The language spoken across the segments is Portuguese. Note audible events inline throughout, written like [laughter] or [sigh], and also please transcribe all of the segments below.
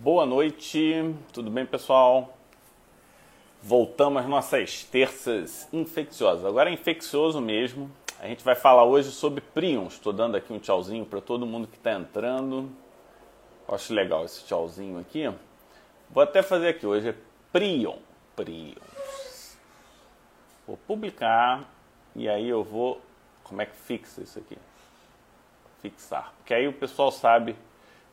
Boa noite, tudo bem pessoal? Voltamos às nossas terças infecciosas. Agora é infeccioso mesmo. A gente vai falar hoje sobre prions. Estou dando aqui um tchauzinho para todo mundo que está entrando. Acho legal esse tchauzinho aqui. Vou até fazer aqui hoje é prion. Prions. Vou publicar e aí eu vou. Como é que fixa isso aqui? Fixar. Porque aí o pessoal sabe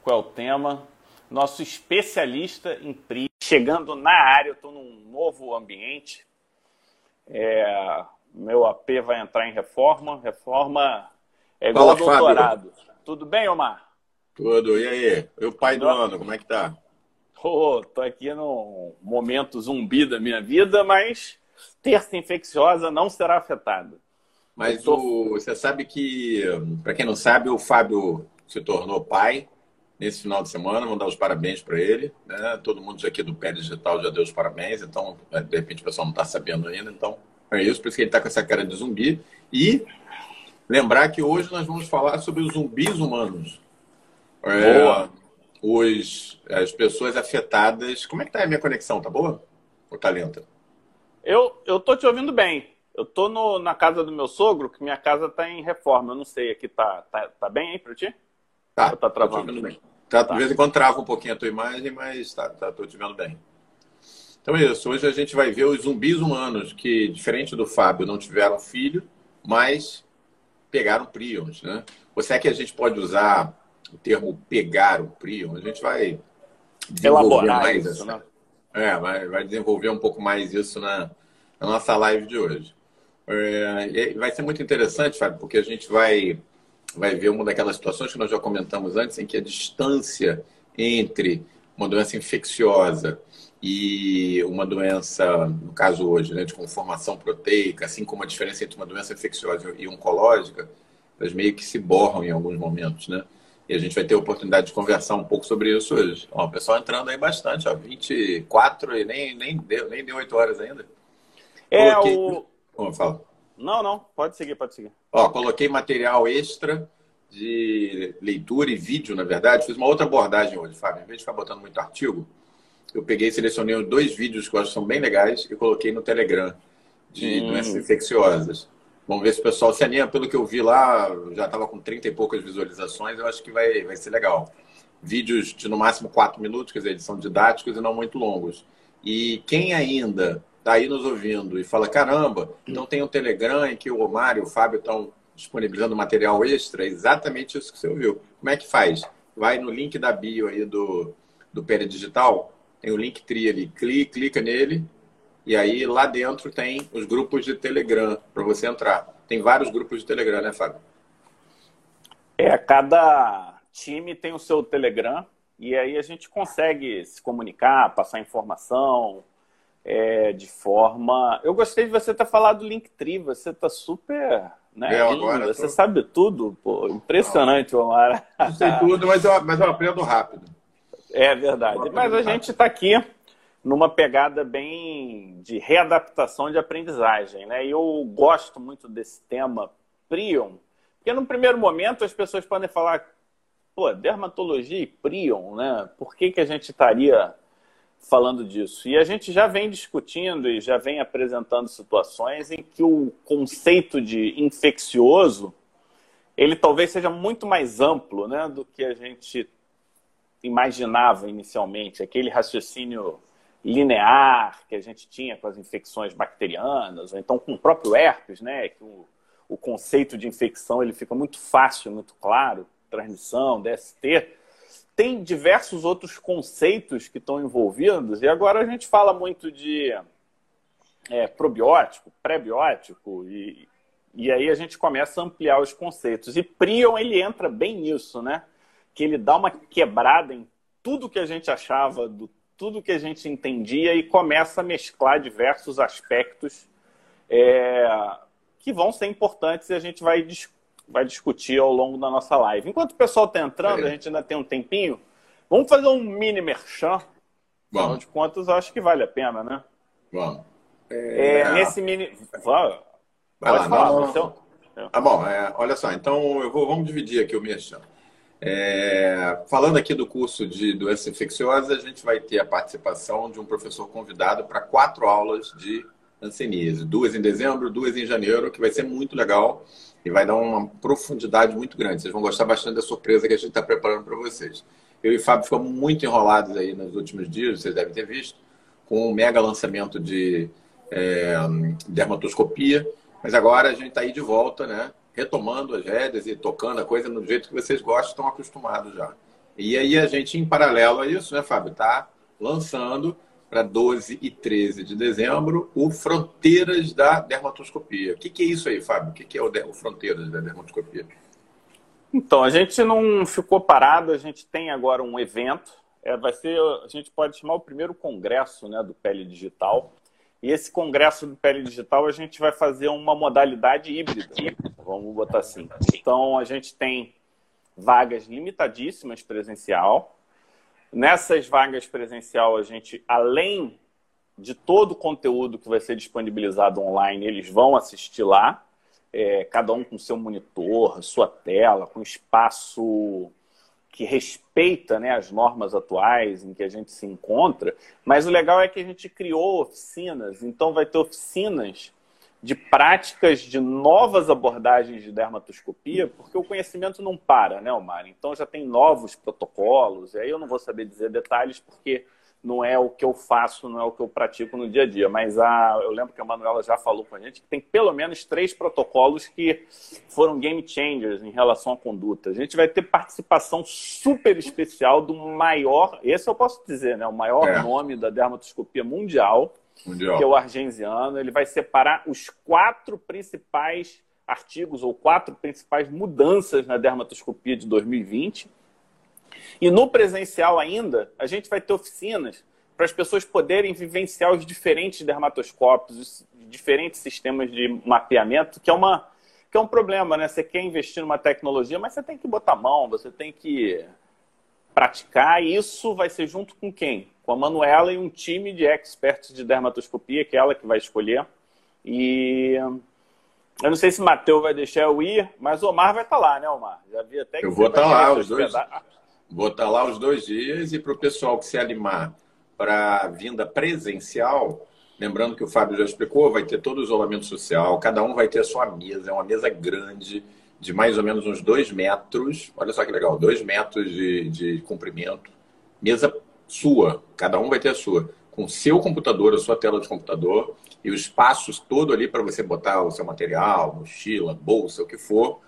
qual é o tema. Nosso especialista em PRI, chegando na área, eu estou num novo ambiente. É, meu AP vai entrar em reforma. Reforma é igual Fala, doutorado. Fábio. Tudo bem, Omar? Tudo. E aí? E o pai do ano, como é que tá? Oh, tô aqui num momento zumbi da minha vida, mas terça infecciosa não será afetada. Mas tô... o, você sabe que, para quem não sabe, o Fábio se tornou pai nesse final de semana. Vamos dar os parabéns para ele. Né? Todo mundo aqui do Pé Digital já deu os parabéns, então, é, de repente, o pessoal não está sabendo ainda. Então, é isso, por isso que ele está com essa cara de zumbi. E lembrar que hoje nós vamos falar sobre os zumbis humanos. É, boa. Os, as pessoas afetadas. Como é que tá a minha conexão? Tá boa? Ou tá lenta? Eu, eu tô te ouvindo bem. Eu tô no, na casa do meu sogro, que minha casa tá em reforma. Eu não sei, aqui tá, tá, tá bem aí para ti? Tá, Ou tá travando? Bem. Tá, tá. De vez em quando trava um pouquinho a tua imagem, mas tá, tá, tô te vendo bem. Então é isso. Hoje a gente vai ver os zumbis humanos que, diferente do Fábio, não tiveram filho, mas pegaram prions, né? Ou será que a gente pode usar o termo pegar o prion? A gente vai desenvolver Elaborar mais isso, essa... né? É, vai, vai desenvolver um pouco mais isso na, na nossa live de hoje. É, vai ser muito interessante, Fábio, porque a gente vai vai ver uma daquelas situações que nós já comentamos antes, em que a distância entre uma doença infecciosa e uma doença, no caso hoje, né, de conformação proteica, assim como a diferença entre uma doença infecciosa e oncológica, elas meio que se borram em alguns momentos, né? E a gente vai ter a oportunidade de conversar um pouco sobre isso hoje. Ó, o pessoal entrando aí bastante, ó, 24 e nem, nem, deu, nem deu 8 horas ainda. É, Coloquei... o... Oh, fala. Não, não, pode seguir, pode seguir. Ó, coloquei material extra de leitura e vídeo, na verdade. Fiz uma outra abordagem hoje, Fábio. Em vez de ficar botando muito artigo, eu peguei e selecionei dois vídeos que eu acho que são bem legais e coloquei no Telegram de hum. doenças infecciosas. Vamos ver se o pessoal se anima. Pelo que eu vi lá, já estava com 30 e poucas visualizações. Eu acho que vai, vai ser legal. Vídeos de no máximo 4 minutos, quer dizer, eles são didáticos e não muito longos. E quem ainda está aí nos ouvindo e fala: caramba, então tem um Telegram em que o Omar e o Fábio estão disponibilizando material extra, é exatamente isso que você ouviu. Como é que faz? Vai no link da bio aí do, do Pere Digital, tem o link tri ali, clica, clica nele, e aí lá dentro tem os grupos de Telegram para você entrar. Tem vários grupos de Telegram, né, Fábio? É, cada time tem o seu Telegram, e aí a gente consegue se comunicar, passar informação, é, de forma. Eu gostei de você ter falado do Linktree, você está super. Né, eu agora você tô... sabe tudo, pô, impressionante, Omar. Não sei tudo, mas eu, mas eu aprendo rápido. É verdade. Mas a gente está aqui numa pegada bem de readaptação de aprendizagem, né? E eu gosto muito desse tema prion, porque no primeiro momento as pessoas podem falar, pô, dermatologia e prion, né? Por que, que a gente estaria falando disso. E a gente já vem discutindo e já vem apresentando situações em que o conceito de infeccioso ele talvez seja muito mais amplo né, do que a gente imaginava inicialmente. Aquele raciocínio linear que a gente tinha com as infecções bacterianas, ou então com o próprio herpes, né, que o, o conceito de infecção ele fica muito fácil, muito claro, transmissão, DST tem diversos outros conceitos que estão envolvidos, e agora a gente fala muito de é, probiótico, pré-biótico, e, e aí a gente começa a ampliar os conceitos. E Prion, ele entra bem nisso, né? Que ele dá uma quebrada em tudo que a gente achava, do tudo que a gente entendia, e começa a mesclar diversos aspectos é, que vão ser importantes e a gente vai discutir vai discutir ao longo da nossa live. Enquanto o pessoal está entrando, é. a gente ainda tem um tempinho, vamos fazer um mini merchan. Vamos. Afinal de contas, acho que vale a pena, né? Vamos. É... É, nesse mini. Vai, vai lá, falar, não, não. Ah, bom, é, olha só, então eu vou, vamos dividir aqui o merchan. É, falando aqui do curso de doenças infecciosas, a gente vai ter a participação de um professor convidado para quatro aulas de hanseníase. Duas em dezembro, duas em janeiro, que vai ser muito legal e vai dar uma profundidade muito grande. Vocês vão gostar bastante da surpresa que a gente está preparando para vocês. Eu e Fábio ficamos muito enrolados aí nos últimos dias, vocês devem ter visto, com um mega lançamento de é, dermatoscopia. Mas agora a gente está aí de volta, né? Retomando as rédeas e tocando a coisa no jeito que vocês gostam, estão acostumados já. E aí a gente, em paralelo a isso, né, Fábio, está lançando para 12 e 13 de dezembro o Fronteiras da Dermatoscopia. O que, que é isso aí, Fábio? O que, que é o, o Fronteiras da Dermatoscopia? Então, a gente não ficou parado, a gente tem agora um evento. É, vai ser, a gente pode chamar o primeiro congresso né, do Pele Digital. E esse congresso do Pele Digital a gente vai fazer uma modalidade híbrida, vamos botar assim. Então, a gente tem vagas limitadíssimas presencial. Nessas vagas presencial, a gente, além de todo o conteúdo que vai ser disponibilizado online, eles vão assistir lá é, cada um com seu monitor, sua tela, com espaço que respeita né, as normas atuais em que a gente se encontra. Mas o legal é que a gente criou oficinas, então vai ter oficinas de práticas de novas abordagens de dermatoscopia, porque o conhecimento não para, né, Omar? Então já tem novos protocolos, e aí eu não vou saber dizer detalhes, porque não é o que eu faço, não é o que eu pratico no dia a dia. Mas a, eu lembro que a Manuela já falou com a gente que tem pelo menos três protocolos que foram game changers em relação à conduta. A gente vai ter participação super especial do maior, esse eu posso dizer, né, o maior é. nome da dermatoscopia mundial, mundial, que é o argenziano. Ele vai separar os quatro principais artigos ou quatro principais mudanças na dermatoscopia de 2020 e no presencial ainda, a gente vai ter oficinas para as pessoas poderem vivenciar os diferentes dermatoscópios, os diferentes sistemas de mapeamento, que é uma que é um problema, né? Você quer investir numa tecnologia, mas você tem que botar a mão, você tem que praticar, e isso vai ser junto com quem? Com a Manuela e um time de experts de dermatoscopia, que é ela que vai escolher. E eu não sei se o Matheus vai deixar eu ir, mas o Omar vai estar lá, né, Omar? Já vi até que Eu vou estar lá, os dois. Vou estar lá os dois dias e para o pessoal que se animar para a vinda presencial, lembrando que o Fábio já explicou, vai ter todo o isolamento social, cada um vai ter a sua mesa, é uma mesa grande, de mais ou menos uns dois metros, olha só que legal, dois metros de, de comprimento, mesa sua, cada um vai ter a sua, com seu computador, a sua tela de computador e os espaços todo ali para você botar o seu material, mochila, bolsa, o que for.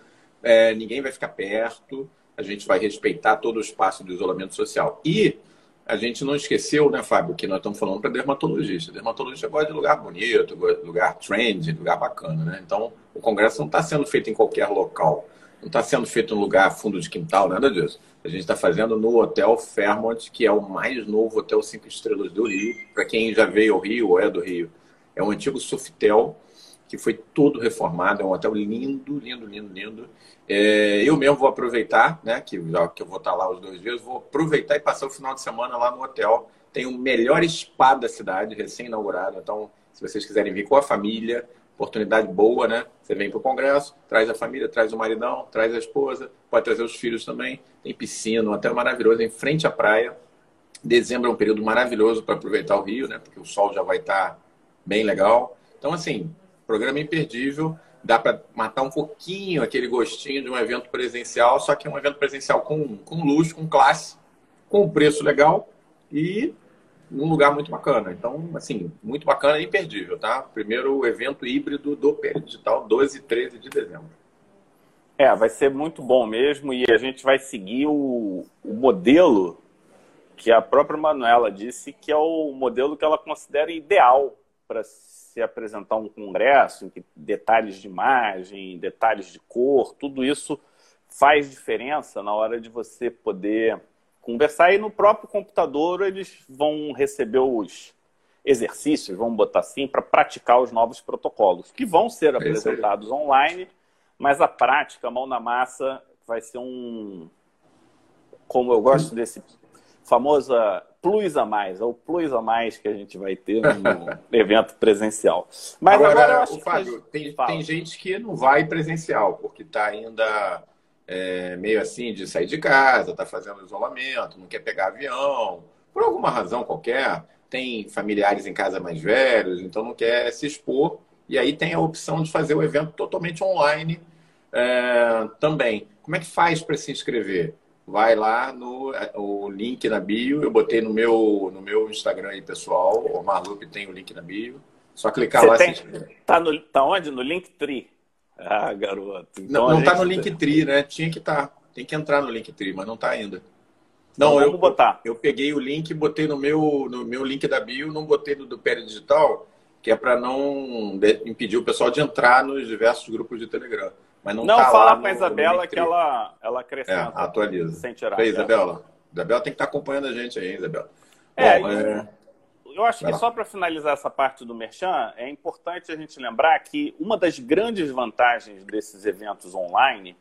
É, ninguém vai ficar perto a gente vai respeitar todo o espaço do isolamento social. E a gente não esqueceu, né, Fábio, que nós estamos falando para dermatologista. Dermatologista gosta de lugar bonito, lugar trend, lugar bacana, né? Então, o congresso não está sendo feito em qualquer local. Não está sendo feito em lugar fundo de quintal, nada disso. A gente está fazendo no Hotel Fairmont, que é o mais novo hotel cinco estrelas do Rio. Para quem já veio ao Rio ou é do Rio, é um antigo Sofitel que foi todo reformado. É um hotel lindo, lindo, lindo, lindo. É, eu mesmo vou aproveitar, né? Que, já, que eu vou estar lá os dois dias, vou aproveitar e passar o final de semana lá no hotel. Tem o melhor spa da cidade, recém-inaugurado. Então, se vocês quiserem vir com a família, oportunidade boa, né? Você vem para o congresso, traz a família, traz o maridão, traz a esposa, pode trazer os filhos também. Tem piscina, um hotel maravilhoso em frente à praia. Dezembro é um período maravilhoso para aproveitar o Rio, né? Porque o sol já vai estar bem legal. Então, assim, programa imperdível. Dá para matar um pouquinho aquele gostinho de um evento presencial, só que é um evento presencial com, com luxo, com classe, com preço legal e num lugar muito bacana. Então, assim, muito bacana e imperdível, tá? Primeiro evento híbrido do PL Digital, 12 e 13 de dezembro. É, vai ser muito bom mesmo e a gente vai seguir o, o modelo que a própria Manuela disse que é o modelo que ela considera ideal para você apresentar um congresso em que detalhes de imagem, detalhes de cor, tudo isso faz diferença na hora de você poder conversar. E no próprio computador eles vão receber os exercícios, vamos botar assim, para praticar os novos protocolos, que vão ser é apresentados online, mas a prática, a mão na massa, vai ser um. Como eu gosto desse famosa plus a mais, ou plus a mais que a gente vai ter no [laughs] evento presencial. Mas agora, agora acho Fábio, tem, tem gente que não vai presencial, porque está ainda é, meio assim de sair de casa, está fazendo isolamento, não quer pegar avião, por alguma razão qualquer, tem familiares em casa mais velhos, então não quer se expor. E aí tem a opção de fazer o evento totalmente online é, também. Como é que faz para se inscrever? Vai lá no o link na bio, eu botei no meu, no meu Instagram aí, pessoal, o Marlupe tem o link na bio. Só clicar Você lá tem, se Tá, no, tá onde? No Linktree. Ah, garoto. Então, não, não tá no Linktree, né? Tinha que estar. Tá. Tem que entrar no Linktree, mas não tá ainda. Não, então, eu, botar. Eu peguei o link, botei no meu, no meu link da bio, não botei no do Pé Digital, que é para não impedir o pessoal de entrar nos diversos grupos de Telegram. Mas não, não tá fala com a Isabela que ela, ela acrescenta. É, atualiza. Sem tirar. Isabela. Isabela tem que estar acompanhando a gente aí, Isabela. É, Bom, é... eu acho que só para finalizar essa parte do Merchan, é importante a gente lembrar que uma das grandes vantagens desses eventos online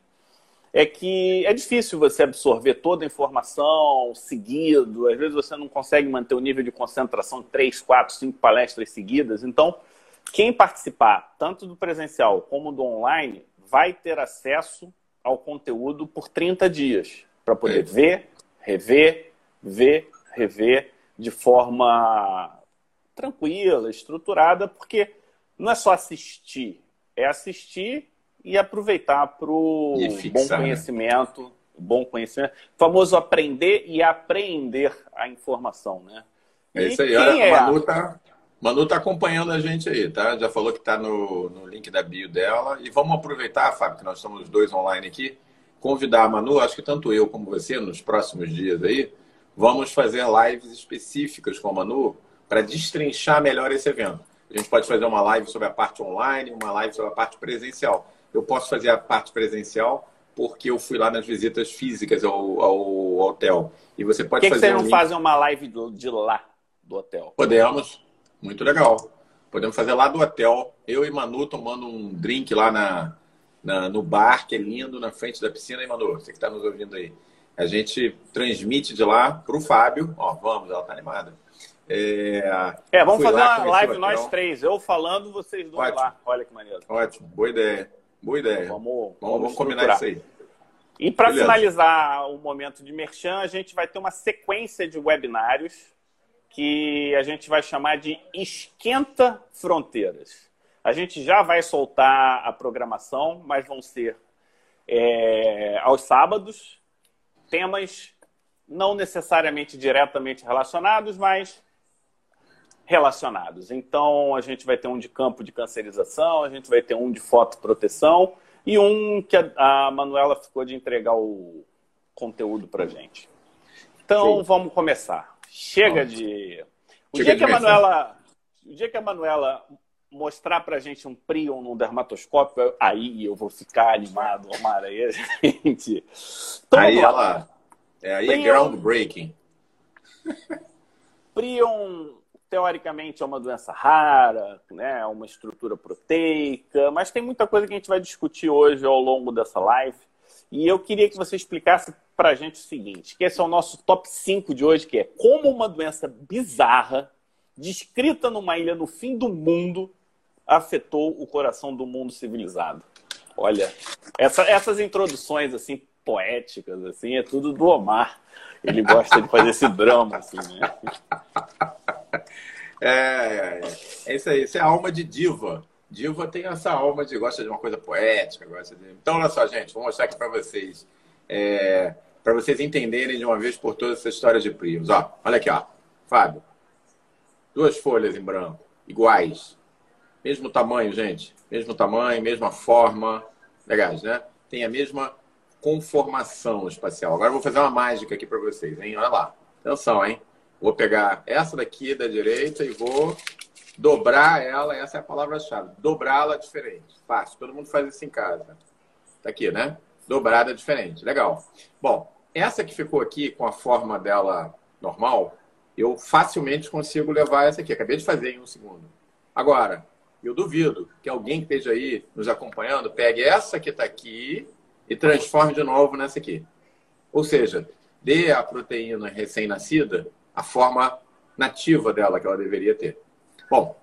é que é difícil você absorver toda a informação seguido, às vezes você não consegue manter o nível de concentração três, quatro, cinco palestras seguidas. Então, quem participar, tanto do presencial como do online, vai ter acesso ao conteúdo por 30 dias, para poder é. ver, rever, ver, rever de forma tranquila, estruturada, porque não é só assistir, é assistir e aproveitar para o bom né? conhecimento, né? bom conhecimento, famoso aprender e aprender a informação, né? É isso aí. Olha, é? Manu tá, Manu tá acompanhando a gente aí, tá? Já falou que está no, no link da bio dela. E vamos aproveitar, Fábio, que nós estamos os dois online aqui, convidar a Manu, acho que tanto eu como você, nos próximos dias aí, vamos fazer lives específicas com a Manu para destrinchar melhor esse evento. A gente pode fazer uma live sobre a parte online, uma live sobre a parte presencial eu posso fazer a parte presencial porque eu fui lá nas visitas físicas ao, ao hotel. E você pode Por que fazer. Por que você não faz uma live de lá, do hotel? Podemos. Muito legal. Podemos fazer lá do hotel. Eu e Manu tomando um drink lá na, na no bar, que é lindo, na frente da piscina. E Manu, você que está nos ouvindo aí. A gente transmite de lá para o Fábio. Ó, vamos, ela está animada. É, é vamos fazer lá, uma live nós três. Eu falando, vocês dois Ótimo. lá. Olha que maneiro. Ótimo, boa ideia. Boa ideia. Vamos, vamos, vamos combinar isso aí. E para finalizar o momento de merchan, a gente vai ter uma sequência de webinários que a gente vai chamar de Esquenta Fronteiras. A gente já vai soltar a programação, mas vão ser é, aos sábados, temas não necessariamente diretamente relacionados, mas relacionados. Então, a gente vai ter um de campo de cancerização, a gente vai ter um de fotoproteção e um que a, Manuela ficou de entregar o conteúdo para gente. Então, Sim. vamos começar. Chega de... O Chega dia, de que a Manuela, o dia que a Manuela mostrar para gente um prion num dermatoscópio, aí eu vou ficar animado, Omar. Aí a [laughs] gente... Então, aí ela... É, aí é groundbreaking. Prion teoricamente é uma doença rara, né? É uma estrutura proteica, mas tem muita coisa que a gente vai discutir hoje ao longo dessa live. E eu queria que você explicasse para a gente o seguinte, que esse é o nosso top 5 de hoje, que é como uma doença bizarra, descrita numa ilha no fim do mundo, afetou o coração do mundo civilizado. Olha, essa, essas introduções assim poéticas assim é tudo do Omar. Ele gosta de fazer esse drama assim, né? É, é, é, isso aí, isso é alma de diva. Diva tem essa alma de gosta de uma coisa poética, gosta de... Então, olha só, gente, vou mostrar aqui para vocês, é, para vocês entenderem de uma vez por todas essa história de primos. Ó, olha aqui, ó, Fábio, duas folhas em branco, iguais, mesmo tamanho, gente, mesmo tamanho, mesma forma, legais, né? Tem a mesma conformação espacial. Agora eu vou fazer uma mágica aqui para vocês, hein? Olha lá, atenção, hein? Vou pegar essa daqui da direita e vou dobrar ela. Essa é a palavra-chave. Dobrá-la diferente. Fácil. Todo mundo faz isso em casa. Tá aqui, né? Dobrada diferente. Legal. Bom, essa que ficou aqui com a forma dela normal, eu facilmente consigo levar essa aqui. Acabei de fazer em um segundo. Agora, eu duvido que alguém que esteja aí nos acompanhando pegue essa que está aqui e transforme de novo nessa aqui. Ou seja, dê a proteína recém-nascida a forma nativa dela que ela deveria ter. Bom,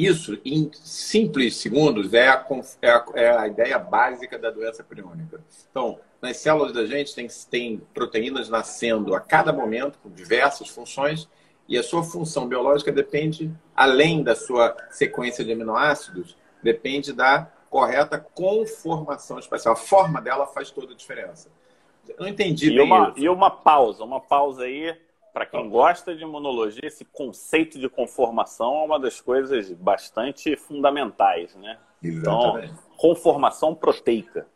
Isso, em simples segundos, é a, é a, é a ideia básica da doença priônica. Então, nas células da gente tem, tem proteínas nascendo a cada momento, com diversas funções, e a sua função biológica depende, além da sua sequência de aminoácidos, depende da correta conformação espacial. A forma dela faz toda a diferença. Eu não entendi e bem uma, isso. E uma pausa, uma pausa aí para quem gosta de imunologia, esse conceito de conformação é uma das coisas bastante fundamentais, né? Exatamente. Então, conformação proteica.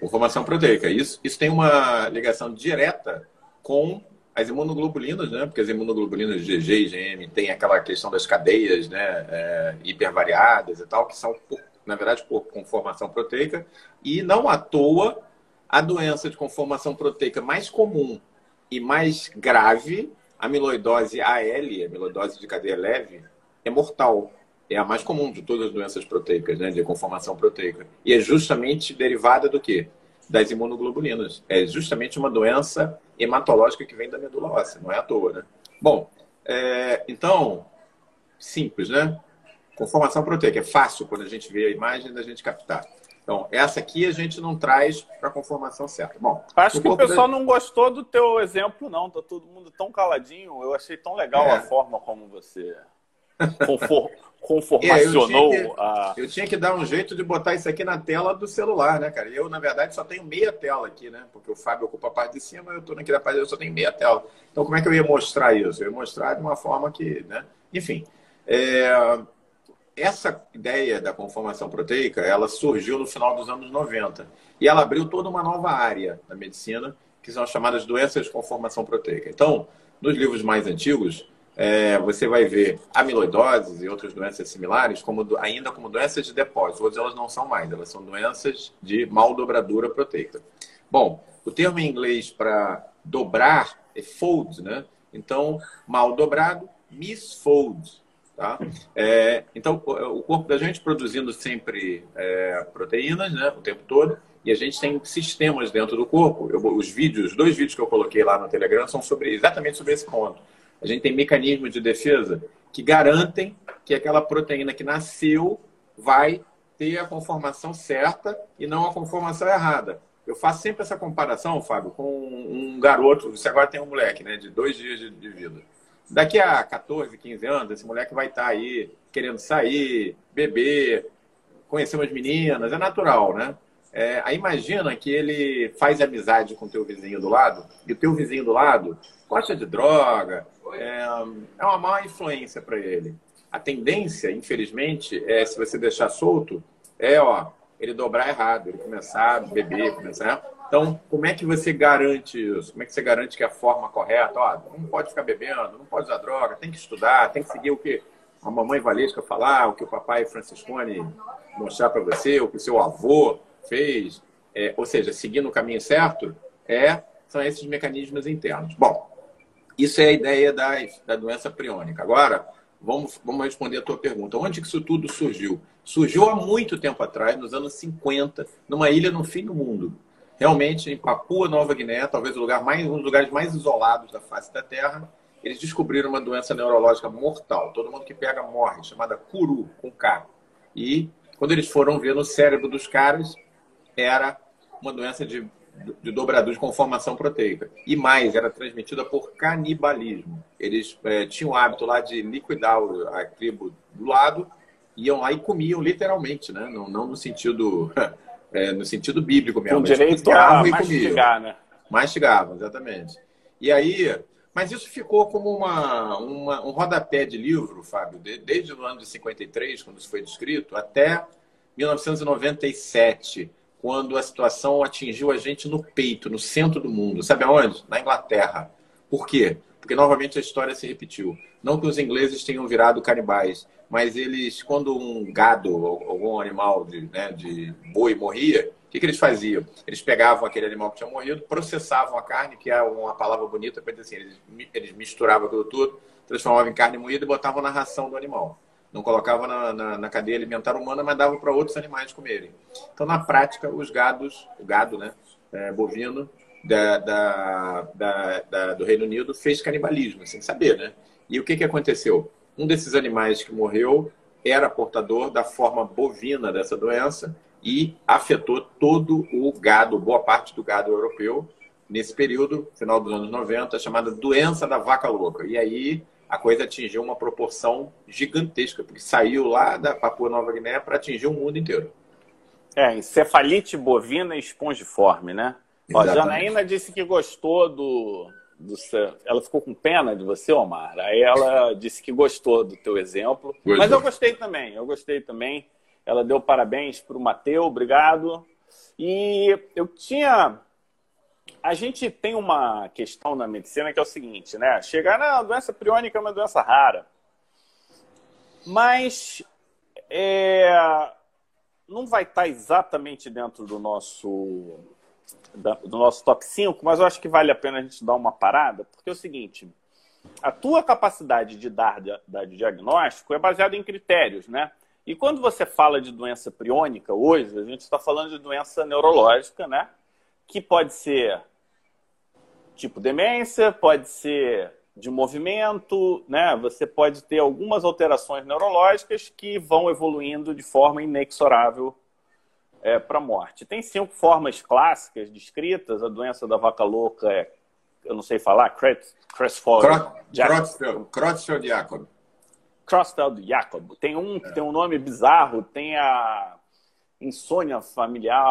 Conformação proteica. Isso, isso tem uma ligação direta com as imunoglobulinas, né? Porque as imunoglobulinas GG e GM tem aquela questão das cadeias, né? É, hipervariadas e tal, que são, na verdade, por conformação proteica. E não à toa, a doença de conformação proteica mais comum e mais grave amiloidose AL, amiloidose de cadeia leve, é mortal. É a mais comum de todas as doenças proteicas, né, de conformação proteica. E é justamente derivada do quê? Das imunoglobulinas. É justamente uma doença hematológica que vem da medula óssea, não é à toa, né? Bom, é, então, simples, né? Conformação proteica. É fácil quando a gente vê a imagem da gente captar. Então, essa aqui a gente não traz para a conformação certa. Bom, acho que o pessoal da... não gostou do teu exemplo, não. Tá todo mundo tão caladinho. Eu achei tão legal é. a forma como você confor... [laughs] conformacionou é, eu, tinha que, a. eu tinha que dar um jeito de botar isso aqui na tela do celular, né, cara? Eu, na verdade, só tenho meia tela aqui, né? Porque o Fábio ocupa a parte de cima, eu estou aqui na parte, eu só tenho meia tela. Então, como é que eu ia mostrar isso? Eu ia mostrar de uma forma que, né? Enfim. É essa ideia da conformação proteica, ela surgiu no final dos anos 90 e ela abriu toda uma nova área na medicina, que são as chamadas doenças de conformação proteica. Então, nos livros mais antigos, é, você vai ver amiloidoses e outras doenças similares como, ainda como doenças de depósito. Hoje elas não são mais, elas são doenças de maldobradura proteica. Bom, o termo em inglês para dobrar é fold, né? Então, mal dobrado, misfold. Tá? É, então, o corpo da gente produzindo sempre é, proteínas né, o tempo todo, e a gente tem sistemas dentro do corpo. Eu, os vídeos, dois vídeos que eu coloquei lá no Telegram são sobre, exatamente sobre esse ponto. A gente tem mecanismos de defesa que garantem que aquela proteína que nasceu vai ter a conformação certa e não a conformação errada. Eu faço sempre essa comparação, Fábio, com um garoto. Você agora tem um moleque né, de dois dias de, de vida. Daqui a 14, 15 anos, esse moleque vai estar tá aí querendo sair, beber, conhecer umas meninas, é natural, né? É, aí imagina que ele faz amizade com o teu vizinho do lado, e o teu vizinho do lado gosta de droga, é, é uma má influência para ele. A tendência, infelizmente, é se você deixar solto, é ó, ele dobrar errado, ele começar a beber, começar. Então, como é que você garante isso? Como é que você garante que é a forma correta? Não pode ficar bebendo, não pode usar droga, tem que estudar, tem que seguir o que a mamãe Valesca falar, o que o papai Franciscone mostrar para você, o que o seu avô fez. É, ou seja, seguindo o caminho certo, é, são esses mecanismos internos. Bom, isso é a ideia da, da doença priônica. Agora, vamos, vamos responder a tua pergunta. Onde que isso tudo surgiu? Surgiu há muito tempo atrás, nos anos 50, numa ilha no fim do mundo realmente em Papua Nova Guiné, talvez o lugar mais, um dos lugares mais isolados da face da Terra, eles descobriram uma doença neurológica mortal. Todo mundo que pega morre, chamada Kuru, com K. E quando eles foram ver no cérebro dos caras, era uma doença de, de dobradura de conformação proteica. E mais, era transmitida por canibalismo. Eles é, tinham o hábito lá de liquidar a tribo do lado, iam lá e comiam literalmente, né? não, não no sentido [laughs] é, no sentido bíblico mesmo. Com direito a mastigar, né? Mastigavam, exatamente. E aí, mas isso ficou como uma, uma, um rodapé de livro, Fábio, desde o ano de 53, quando isso foi descrito, até 1997, quando a situação atingiu a gente no peito, no centro do mundo. Sabe aonde? Na Inglaterra. Por quê? Porque novamente a história se repetiu. Não que os ingleses tenham virado canibais, mas eles, quando um gado, algum animal de, né, de boi morria, o que, que, eles faziam? Eles pegavam aquele animal que tinha morrido, processavam a carne, que é uma palavra bonita para dizer assim, eles, eles misturavam aquilo tudo, transformavam em carne moída e botavam na ração do animal. Não colocavam na, na, na cadeia alimentar humana, mas davam para outros animais comerem. Então, na prática, os gados, o gado né, é, bovino da, da, da, do Reino Unido fez canibalismo, sem saber, né? E o que, que aconteceu? Um desses animais que morreu era portador da forma bovina dessa doença e afetou todo o gado, boa parte do gado europeu, nesse período, final dos anos 90, chamada doença da vaca louca. E aí a coisa atingiu uma proporção gigantesca, porque saiu lá da Papua Nova Guiné para atingir o mundo inteiro. É, encefalite bovina espongiforme, né? Ó, Janaína disse que gostou do, do seu... Ela ficou com pena de você, Omar. Aí ela disse que gostou do teu exemplo. Gostou. Mas eu gostei também, eu gostei também. Ela deu parabéns para o Mateu, obrigado. E eu tinha a gente tem uma questão na medicina que é o seguinte, né? Chegar na doença priônica é uma doença rara. Mas é, não vai estar exatamente dentro do nosso, do nosso top 5, mas eu acho que vale a pena a gente dar uma parada, porque é o seguinte, a tua capacidade de dar, dar diagnóstico é baseada em critérios, né? E quando você fala de doença priônica hoje, a gente está falando de doença neurológica, né? Que pode ser tipo demência, pode ser de movimento, né? Você pode ter algumas alterações neurológicas que vão evoluindo de forma inexorável é, para a morte. Tem cinco formas clássicas descritas. A doença da vaca louca é, eu não sei falar, Creutzfeldt-Jakob. Creutzfeldt-Jakob. Tem um que tem um nome bizarro, tem a insônia familiar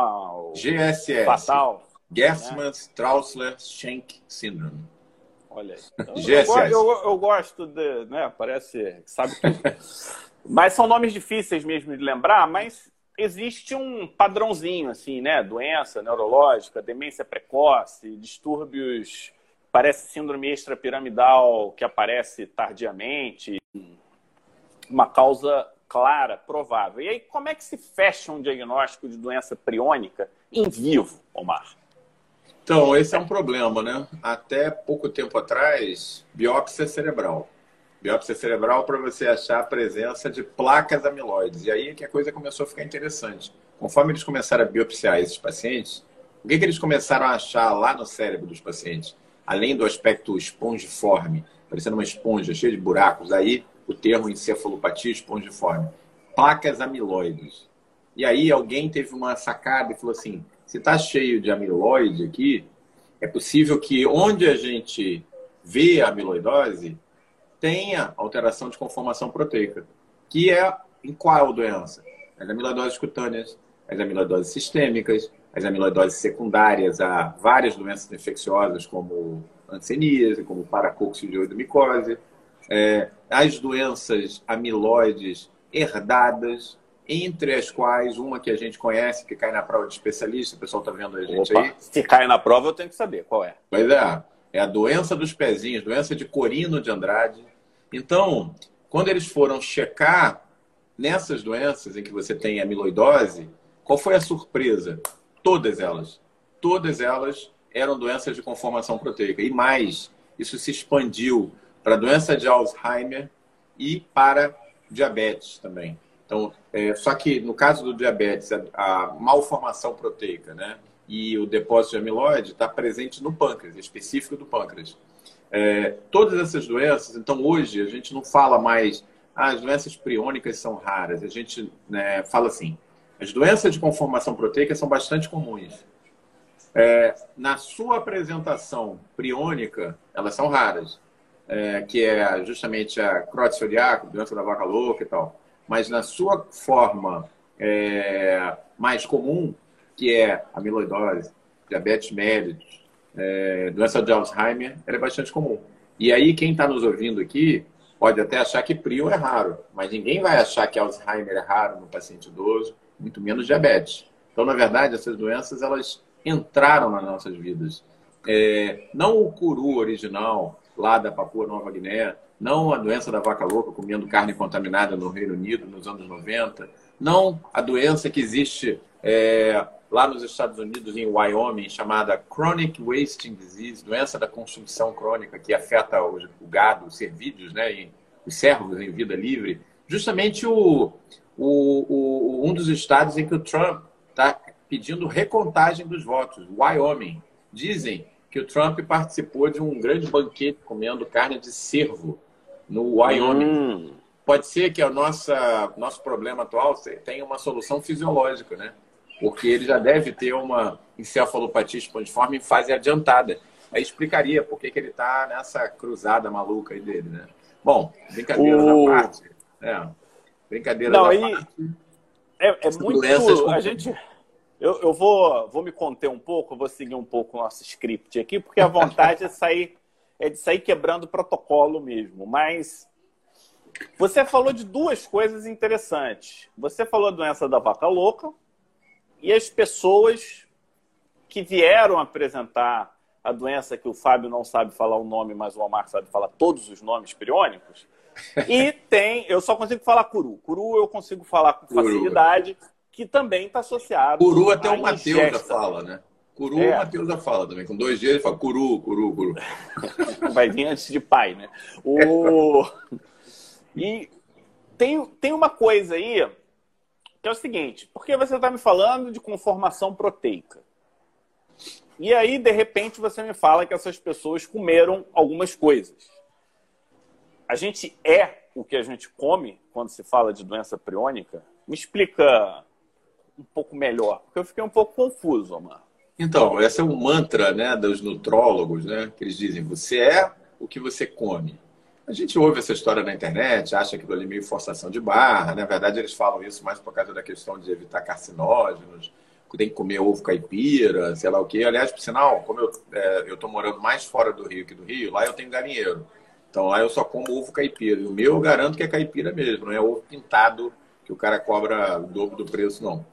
GSS. fatal. Gerstmann Trausler Schenck Syndrome. Olha aí. [laughs] Então, eu, eu, eu, gosto de, né? Parece que sabe tudo. [laughs] mas são nomes difíceis mesmo de lembrar, mas existe um padrãozinho, assim, né? Doença neurológica, demência precoce, distúrbios, parece síndrome extrapiramidal que aparece tardiamente, uma causa clara, provável. E aí, como é que se fecha um diagnóstico de doença priônica em vivo, Omar? Então, esse é um problema, né? Até pouco tempo atrás, biópsia cerebral. Biópsia cerebral para você achar a presença de placas amiloides. E aí é que a coisa começou a ficar interessante. Conforme eles começaram a biopsiar esses pacientes, o que, que eles começaram a achar lá no cérebro dos pacientes? Além do aspecto espongiforme, parecendo uma esponja cheia de buracos, aí o termo encefalopatia espongiforme. Placas amiloides. E aí alguém teve uma sacada e falou assim: se está cheio de amiloide aqui, é possível que onde a gente vê a amiloidose tenha alteração de conformação proteica, que é em qual doença? As amiloidoses cutâneas, as amiloidoses sistêmicas, as amiloidoses secundárias a várias doenças infecciosas, como hanseníase, como paracoccioidomicose, é, as doenças amiloides herdadas, entre as quais uma que a gente conhece, que cai na prova de especialista, o pessoal está vendo a gente Opa, aí. Se cai na prova, eu tenho que saber qual é. Pois é, é a doença dos pezinhos, doença de Corino de Andrade. Então, quando eles foram checar nessas doenças em que você tem amiloidose, qual foi a surpresa? Todas elas, todas elas eram doenças de conformação proteica. E mais, isso se expandiu para a doença de Alzheimer e para diabetes também. Então, é, só que no caso do diabetes, a, a malformação proteica, né? E o depósito de amiloide está presente no pâncreas, específico do pâncreas. É, todas essas doenças, então hoje a gente não fala mais, ah, as doenças priônicas são raras. A gente né, fala assim, as doenças de conformação proteica são bastante comuns. É, na sua apresentação priônica, elas são raras, é, que é justamente a Creutzfeldt-Jakob, doença da vaca louca e tal mas na sua forma é, mais comum, que é amiloidose, diabetes mellitus, é, doença de Alzheimer, ela é bastante comum. E aí, quem está nos ouvindo aqui pode até achar que prio é raro, mas ninguém vai achar que Alzheimer é raro no paciente idoso, muito menos diabetes. Então, na verdade, essas doenças elas entraram nas nossas vidas. É, não o curu original lá da Papua Nova Guiné, não a doença da vaca louca comendo carne contaminada no Reino Unido nos anos 90, não a doença que existe é, lá nos Estados Unidos, em Wyoming, chamada Chronic Wasting Disease, doença da consumição crônica que afeta o, o gado, os cervídeos, né, em, os servos em vida livre. Justamente o, o, o, um dos estados em que o Trump está pedindo recontagem dos votos, Wyoming. Dizem que o Trump participou de um grande banquete comendo carne de cervo no Wyoming. Hum. pode ser que o nosso problema atual tenha uma solução fisiológica, né? Porque ele já deve ter uma encefalopatia espongiforme em fase adiantada. Aí explicaria por que, que ele está nessa cruzada maluca aí dele, né? Bom, brincadeira o... da parte. É, brincadeira Não, da e... parte. É, é muito. A gente. Eu, eu vou, vou me conter um pouco, vou seguir um pouco o nosso script aqui, porque a vontade é sair é de sair quebrando o protocolo mesmo. Mas você falou de duas coisas interessantes. Você falou a doença da vaca louca e as pessoas que vieram apresentar a doença que o Fábio não sabe falar o nome, mas o Omar sabe falar todos os nomes periônicos. [laughs] E tem, eu só consigo falar curu. Curu eu consigo falar com facilidade, curu. que também está associado. Curu até o Matheus fala, né? Curu, é. o Matheus já fala também. Com dois dias ele fala curu, curu, curu. [laughs] Vai vir antes de pai, né? O... [laughs] E tem, tem uma coisa aí que é o seguinte: porque você está me falando de conformação proteica. E aí, de repente, você me fala que essas pessoas comeram algumas coisas. A gente é o que a gente come quando se fala de doença priônica? Me explica um pouco melhor, porque eu fiquei um pouco confuso, Omar. Então, esse é o mantra né, dos nutrólogos, né? Que eles dizem, você é o que você come. A gente ouve essa história na internet, acha que aquilo ali meio forçação de barra. Na verdade, eles falam isso mais por causa da questão de evitar carcinógenos, tem que comer ovo caipira, sei lá o quê. Aliás, por sinal, como eu é, estou morando mais fora do Rio que do Rio, lá eu tenho galinheiro. Então lá eu só como ovo caipira. E o meu eu garanto que é caipira mesmo, não é ovo pintado que o cara cobra o dobro do preço, não.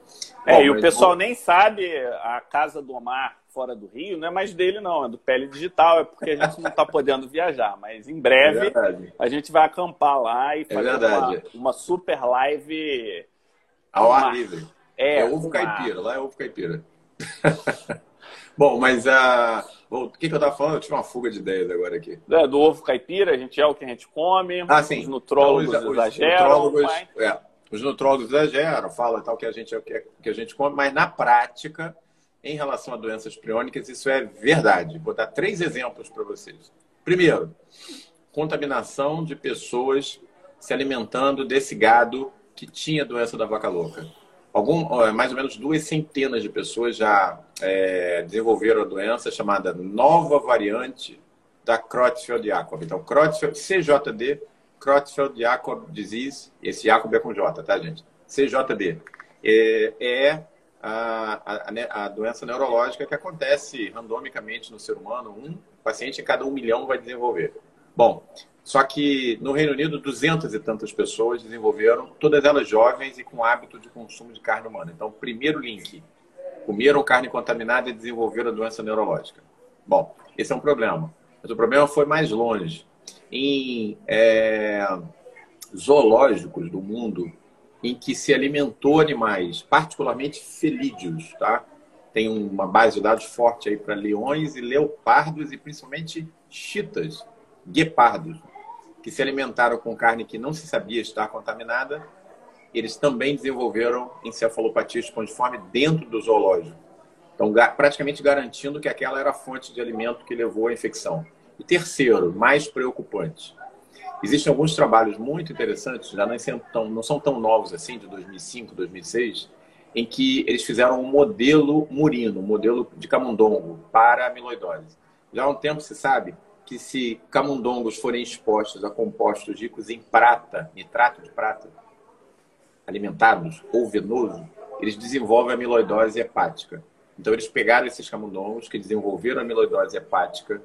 É, Bom, e o pessoal nem sabe a casa do Omar fora do Rio, não é mais dele, não, é do Pele Digital, é porque a gente não está podendo viajar. Mas em breve é a gente vai acampar lá e é fazer uma, uma, super live ao ar livre. É, é ovo caipira, lá é ovo caipira. [laughs] Bom, mas a. Uh, o que, que eu estava falando? Eu tive uma fuga de ideias agora aqui. É, do ovo caipira, a gente é o que a gente come. Ah, sim. Os nutrólogos então, os, exageram. Os nutrólogos, mas... é, os nutrólogos exageram, falam tal que a gente é o que, que a gente come, mas na prática, em relação a doenças priônicas, isso é verdade. Vou dar três exemplos para vocês. Primeiro, contaminação de pessoas se alimentando desse gado que tinha doença da vaca louca. Algum, mais ou menos duas centenas de pessoas já é, desenvolveram a doença chamada nova variante da Creutzfeldt-Jakob. Então, Creutzfeldt, CJD, Creutzfeldt-Jakob Disease, esse Jakob é com J, tá, gente? CJD. É, é a, a, a, doença neurológica que acontece randomicamente no ser humano. Um paciente em cada um milhão vai desenvolver. Bom, só que no Reino Unido, duzentas e tantas pessoas desenvolveram, todas elas jovens e com hábito de consumo de carne humana. Então, primeiro link: comeram carne contaminada e desenvolveram a doença neurológica. Bom, esse é um problema. Mas o problema foi mais longe. Em é, zoológicos do mundo, em que se alimentou animais, particularmente felídeos, tá? Tem uma base de dados forte aí para leões e leopardos e principalmente chitas, guepardos que se alimentaram com carne que não se sabia estar contaminada, eles também desenvolveram encefalopatia espongiforme dentro do zoológico. Então, praticamente garantindo que aquela era a fonte de alimento que levou à infecção. E terceiro, mais preocupante, existem alguns trabalhos muito interessantes, já não são tão, não são tão novos assim, de 2005, 2006, em que eles fizeram um modelo murino, um modelo de camundongo para amiloidose. Já há um tempo se sabe que se camundongos forem expostos a compostos ricos em prata, nitrato de prata, alimentados ou venoso, eles desenvolvem amiloidose hepática. Então, eles pegaram esses camundongos que desenvolveram amiloidose hepática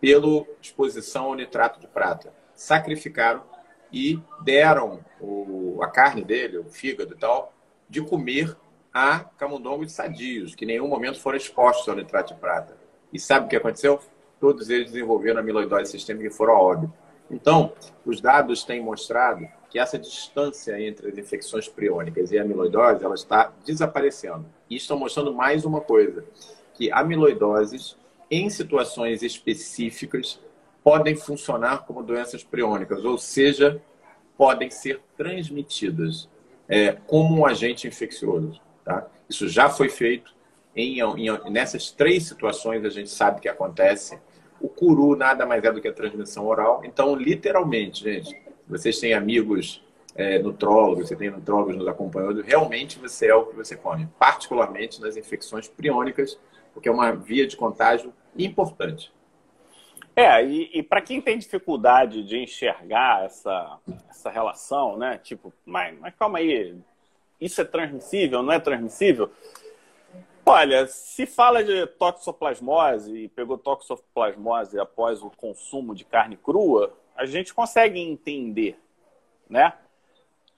pela exposição ao nitrato de prata, sacrificaram e deram o, a carne dele, o fígado e tal, de comer a camundongos sadios, que em nenhum momento foram expostos ao nitrato de prata. E sabe o que aconteceu? todos eles desenvolveram amiloidose sistêmica e foram a óbito. Então, os dados têm mostrado que essa distância entre as infecções priônicas e a amiloidose ela está desaparecendo. E estão mostrando mais uma coisa, que amiloidoses, em situações específicas, podem funcionar como doenças priônicas, ou seja, podem ser transmitidas é, como um agente infeccioso. Tá? Isso já foi feito. Em, em, nessas três situações, a gente sabe que acontece o curu nada mais é do que a transmissão oral. Então, literalmente, gente, vocês têm amigos é, nutrólogos, você tem nutrólogos nos acompanhando, realmente você é o que você come, particularmente nas infecções priônicas, porque é uma via de contágio importante. É, e, e para quem tem dificuldade de enxergar essa, essa relação, né? Tipo, mas, mas calma aí, isso é transmissível, não é transmissível? Olha, se fala de toxoplasmose e pegou toxoplasmose após o consumo de carne crua, a gente consegue entender, né?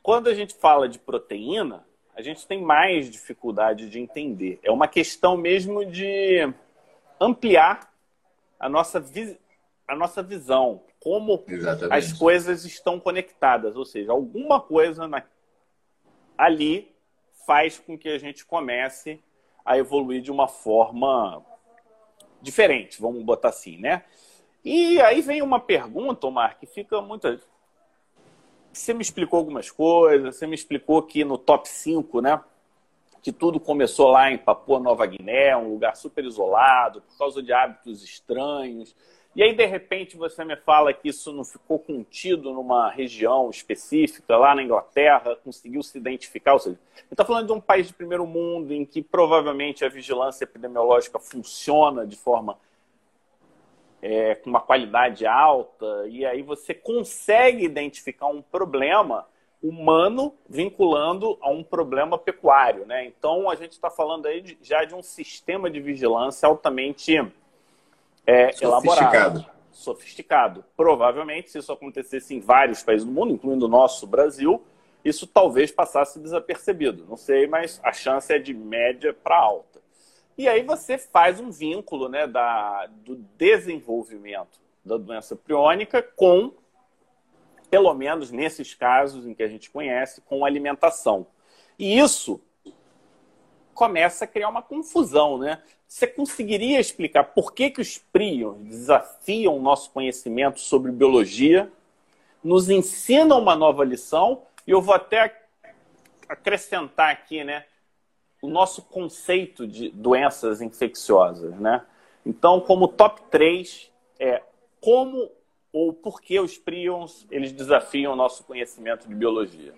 Quando a gente fala de proteína, a gente tem mais dificuldade de entender. É uma questão mesmo de ampliar a nossa, a nossa visão, como Exatamente. as coisas estão conectadas, ou seja, alguma coisa na... ali faz com que a gente comece a evoluir de uma forma diferente, vamos botar assim, né? E aí vem uma pergunta, Omar, que fica muito. Você me explicou algumas coisas, você me explicou que no top 5, né? Que tudo começou lá em Papua Nova Guiné, um lugar super isolado, por causa de hábitos estranhos. E aí, de repente, você me fala que isso não ficou contido numa região específica, lá na Inglaterra, conseguiu se identificar. Ou seja, está falando de um país de primeiro mundo em que provavelmente a vigilância epidemiológica funciona de forma é, com uma qualidade alta, e aí você consegue identificar um problema humano vinculando a um problema pecuário. Né? Então, a gente está falando aí de, já de um sistema de vigilância altamente é, sofisticado. elaborado, sofisticado. Provavelmente, se isso acontecesse em vários países do mundo, incluindo o nosso Brasil, isso talvez passasse desapercebido. Não sei, mas a chance é de média para alta. E aí você faz um vínculo né, da, do desenvolvimento da doença priônica com, pelo menos nesses casos em que a gente conhece, com alimentação. E isso começa a criar uma confusão, né? Você conseguiria explicar por que, que os prions desafiam o nosso conhecimento sobre biologia, nos ensinam uma nova lição, e eu vou até acrescentar aqui, né? O nosso conceito de doenças infecciosas, né? Então, como top 3, é como ou por que os prions eles desafiam o nosso conhecimento de biologia.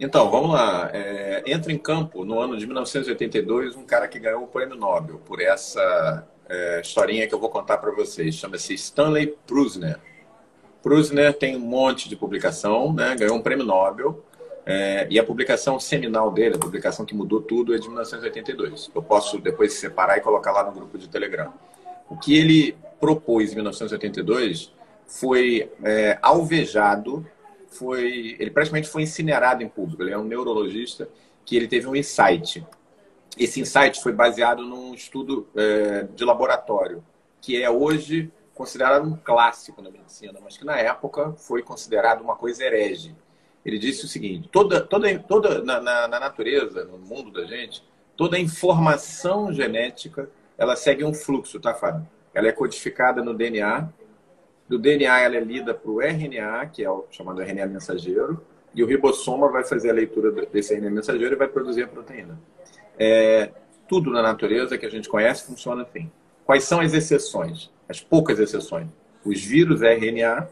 Então, vamos lá. É, entra em campo, no ano de 1982, um cara que ganhou o prêmio Nobel por essa é, historinha que eu vou contar para vocês. Chama-se Stanley Prusner. Prusner tem um monte de publicação, né? ganhou um prêmio Nobel. É, e a publicação seminal dele, a publicação que mudou tudo, é de 1982. Eu posso depois separar e colocar lá no grupo de Telegram. O que ele propôs em 1982 foi é, alvejado foi, ele praticamente foi incinerado em público. Ele é um neurologista que ele teve um insight. Esse insight foi baseado num estudo é, de laboratório, que é hoje considerado um clássico na medicina, mas que na época foi considerado uma coisa herege. Ele disse o seguinte: toda, toda, toda na, na, na natureza, no mundo da gente, toda informação genética ela segue um fluxo, tá, Fábio? Ela é codificada no DNA do DNA ela é lida para o RNA, que é o chamado RNA mensageiro, e o ribossoma vai fazer a leitura desse RNA mensageiro e vai produzir a proteína. É, tudo na natureza que a gente conhece funciona assim. Quais são as exceções? As poucas exceções. Os vírus RNA,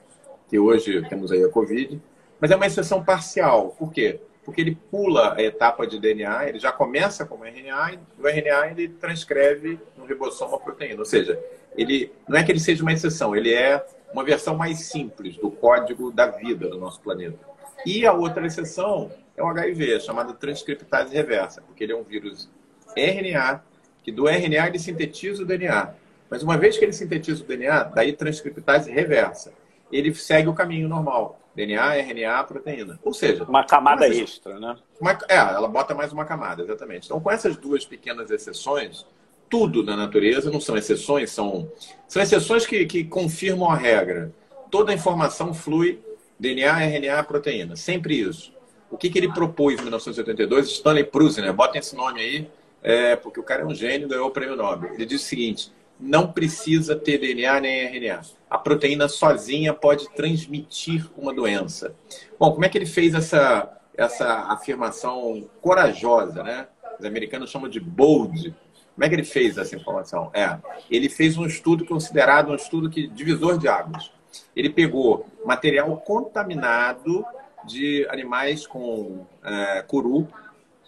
que hoje temos aí a Covid, mas é uma exceção parcial. Por quê? Porque ele pula a etapa de DNA, ele já começa como RNA, e o RNA ele transcreve no ribossoma a proteína. Ou seja, ele não é que ele seja uma exceção, ele é uma versão mais simples do código da vida do nosso planeta. E a outra exceção é o HIV, chamado transcriptase reversa, porque ele é um vírus RNA, que do RNA ele sintetiza o DNA. Mas uma vez que ele sintetiza o DNA, daí transcriptase reversa. Ele segue o caminho normal. DNA, RNA, proteína. Ou seja... Uma camada essas... extra, né? Uma... É, ela bota mais uma camada, exatamente. Então, com essas duas pequenas exceções, tudo na natureza, não são exceções, são, são exceções que, que confirmam a regra. Toda a informação flui DNA, RNA, proteína. Sempre isso. O que, que ele propôs em 1982? Stanley Prusiner, né? botem esse nome aí, é, porque o cara é um gênio, ganhou o prêmio Nobel. Ele diz o seguinte: não precisa ter DNA nem RNA. A proteína sozinha pode transmitir uma doença. Bom, como é que ele fez essa, essa afirmação corajosa, né? Os americanos chamam de bold, como é que ele fez essa informação? É, ele fez um estudo considerado um estudo que divisor de águas. Ele pegou material contaminado de animais com é, curu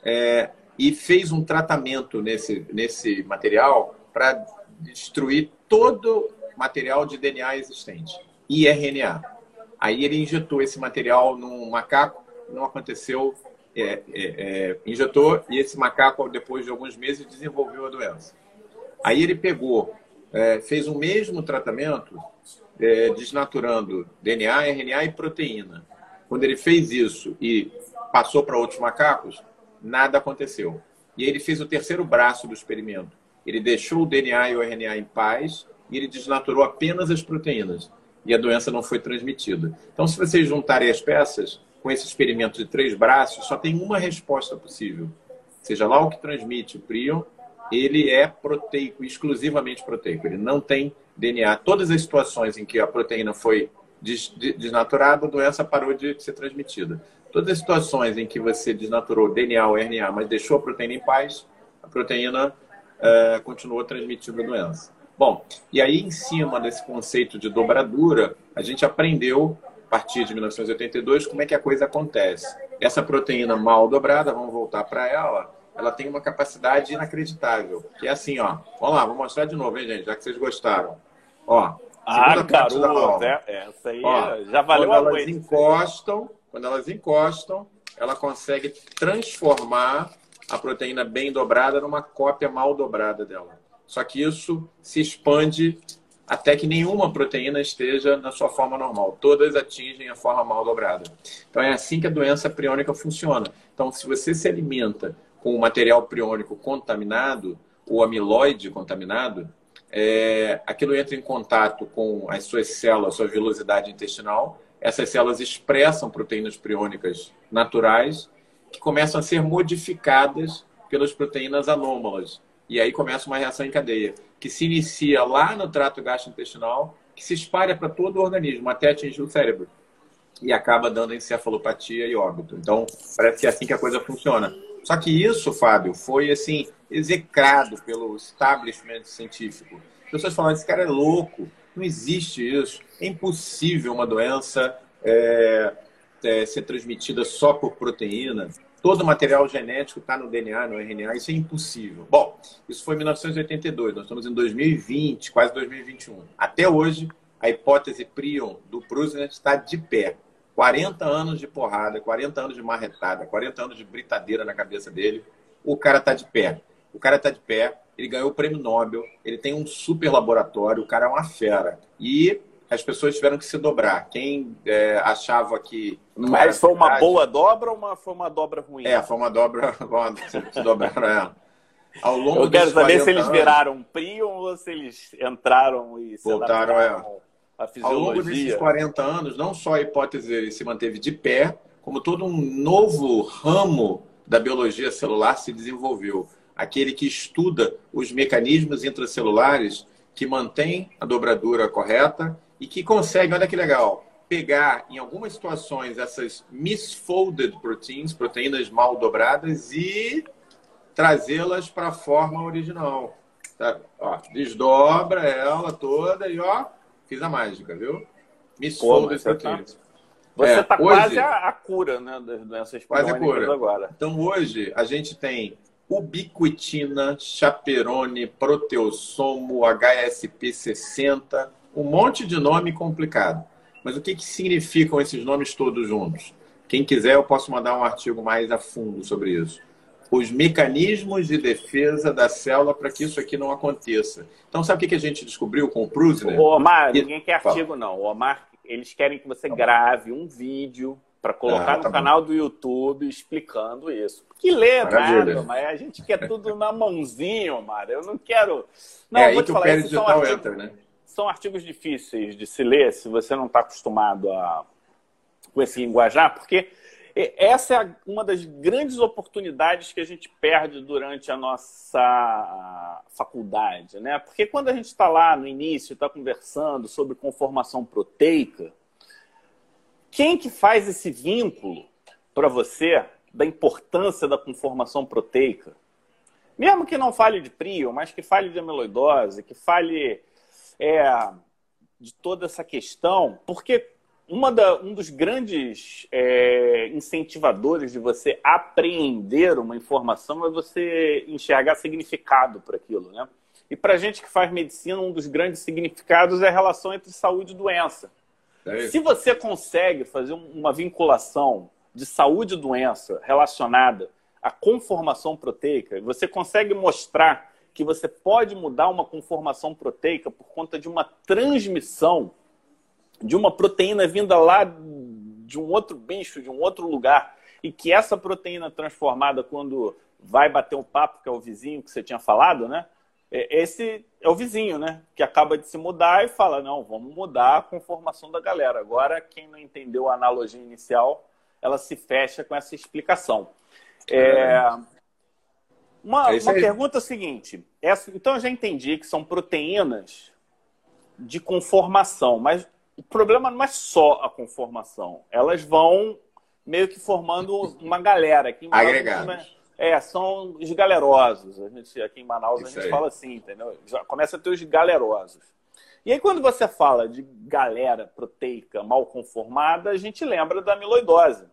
é, e fez um tratamento nesse, nesse material para destruir todo material de DNA existente e RNA. Aí ele injetou esse material num macaco, não aconteceu, é, é, é, injetou e esse macaco, depois de alguns meses, desenvolveu a doença. Aí ele pegou, é, fez o mesmo tratamento, é, desnaturando DNA, RNA e proteína. Quando ele fez isso e passou para outros macacos, nada aconteceu. E ele fez o terceiro braço do experimento. Ele deixou o DNA e o RNA em paz e ele desnaturou apenas as proteínas. E a doença não foi transmitida. Então, se vocês juntarem as peças, com esse experimento de três braços, só tem uma resposta possível. Seja lá o que transmite o prion, ele é proteico, exclusivamente proteico. Ele não tem DNA. Todas as situações em que a proteína foi desnaturada, a doença parou de ser transmitida. Todas as situações em que você desnaturou DNA ou RNA, mas deixou a proteína em paz, a proteína uh, continuou transmitindo a doença. Bom, e aí em cima desse conceito de dobradura, a gente aprendeu, partir de 1982, como é que a coisa acontece. Essa proteína mal dobrada, vamos voltar para ela, ela tem uma capacidade inacreditável. Que é assim, ó. Vamos lá, vou mostrar de novo, hein, gente, já que vocês gostaram. Ó, ah, garoto, é, essa aí ó, já valeu quando elas encostam, quando elas encostam, ela consegue transformar a proteína bem dobrada numa cópia mal dobrada dela. Só que isso se expande até que nenhuma proteína esteja na sua forma normal. Todas atingem a forma mal dobrada. Então é assim que a doença priônica funciona. Então, se você se alimenta com o material priônico contaminado, o amiloide contaminado, é, aquilo entra em contato com as suas células, sua velocidade intestinal. Essas células expressam proteínas priônicas naturais que começam a ser modificadas pelas proteínas anômalas. E aí começa uma reação em cadeia, que se inicia lá no trato gastrointestinal, que se espalha para todo o organismo, até atingir o cérebro. E acaba dando encefalopatia e óbito. Então, parece que é assim que a coisa funciona. Só que isso, Fábio, foi assim execrado pelo establishment científico. As pessoas falam, esse cara é louco, não existe isso. É impossível uma doença é, é, ser transmitida só por proteína. Todo o material genético está no DNA, no RNA, isso é impossível. Bom, isso foi em 1982, nós estamos em 2020, quase 2021. Até hoje, a hipótese prion do Prusner está de pé. 40 anos de porrada, 40 anos de marretada, 40 anos de britadeira na cabeça dele, o cara está de pé. O cara está de pé, ele ganhou o prêmio Nobel, ele tem um super laboratório, o cara é uma fera. E as pessoas tiveram que se dobrar. Quem é, achava que. Mas foi uma boa dobra ou uma, foi uma dobra ruim? É, foi uma dobra. [laughs] se dobraram ela. Ao longo Eu quero saber se eles anos, viraram Prion ou se eles entraram e se voltaram é. a fisiologia. Ao longo desses 40 anos, não só a hipótese se manteve de pé, como todo um novo ramo da biologia celular se desenvolveu aquele que estuda os mecanismos intracelulares que mantém a dobradura correta e que consegue, olha que legal, pegar em algumas situações essas misfolded proteins, proteínas mal dobradas, e trazê-las para a forma original. Tá? Ó, desdobra ela toda e ó, fiz a mágica, viu? Misfolded tá proteins. Tá... Você está é, quase a, a, cura né, dessas quase a cura. agora. Então hoje a gente tem ubiquitina, chaperone, proteossomo, HSP60, um monte de nome complicado. Mas o que, que significam esses nomes todos juntos? Quem quiser, eu posso mandar um artigo mais a fundo sobre isso. Os mecanismos de defesa da célula para que isso aqui não aconteça. Então, sabe o que a gente descobriu com o Prusner? O Omar, ninguém quer artigo, não. O Omar, eles querem que você tá grave um vídeo para colocar ah, tá no canal do YouTube explicando isso. Que lê nada, mas a gente quer tudo na mãozinha, Omar. Eu não quero. Não, é vou te falar, esses são artigos, entra, né? São artigos difíceis de se ler se você não está acostumado a, com esse linguajar, porque essa é uma das grandes oportunidades que a gente perde durante a nossa faculdade, né? Porque quando a gente está lá no início, está conversando sobre conformação proteica, quem que faz esse vínculo para você da importância da conformação proteica? Mesmo que não fale de prion, mas que fale de amiloidose, que fale é, de toda essa questão, porque uma da, um dos grandes é, incentivadores de você apreender uma informação é você enxergar significado para aquilo, né? E para gente que faz medicina, um dos grandes significados é a relação entre saúde e doença. É Se você consegue fazer uma vinculação de saúde e doença relacionada à conformação proteica, você consegue mostrar que você pode mudar uma conformação proteica por conta de uma transmissão de uma proteína vinda lá de um outro bicho, de um outro lugar, e que essa proteína transformada, quando vai bater um papo, que é o vizinho que você tinha falado, né? É, esse é o vizinho, né? Que acaba de se mudar e fala: não, vamos mudar a conformação da galera. Agora, quem não entendeu a analogia inicial, ela se fecha com essa explicação. É... Uma, é uma pergunta seguinte: essa, então eu já entendi que são proteínas de conformação, mas o problema não é só a conformação. Elas vão meio que formando uma galera. Aqui em Manaus, Agregados. É, são os galerosos. A gente, aqui em Manaus Isso a gente aí. fala assim, entendeu? Já começa a ter os galerosos. E aí, quando você fala de galera proteica mal conformada, a gente lembra da amiloidose.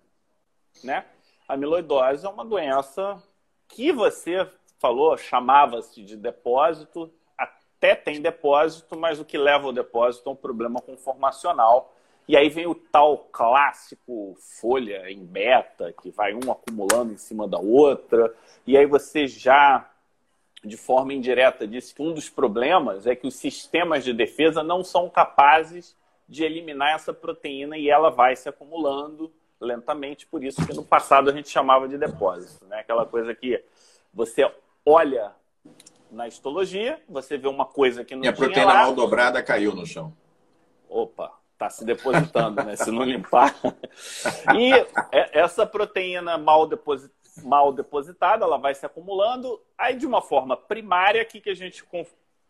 Né? A amiloidose é uma doença que você falou, chamava-se de depósito, até tem depósito, mas o que leva ao depósito é um problema conformacional. E aí vem o tal clássico folha em beta, que vai um acumulando em cima da outra. E aí você já, de forma indireta, disse que um dos problemas é que os sistemas de defesa não são capazes de eliminar essa proteína e ela vai se acumulando lentamente. Por isso que no passado a gente chamava de depósito. Né? Aquela coisa que você olha na histologia, você vê uma coisa que não e a proteína lá. mal dobrada caiu no chão. Opa, está se depositando, né? Se não limpar. E essa proteína mal, deposit... mal depositada, ela vai se acumulando. Aí, de uma forma primária, o que, que a gente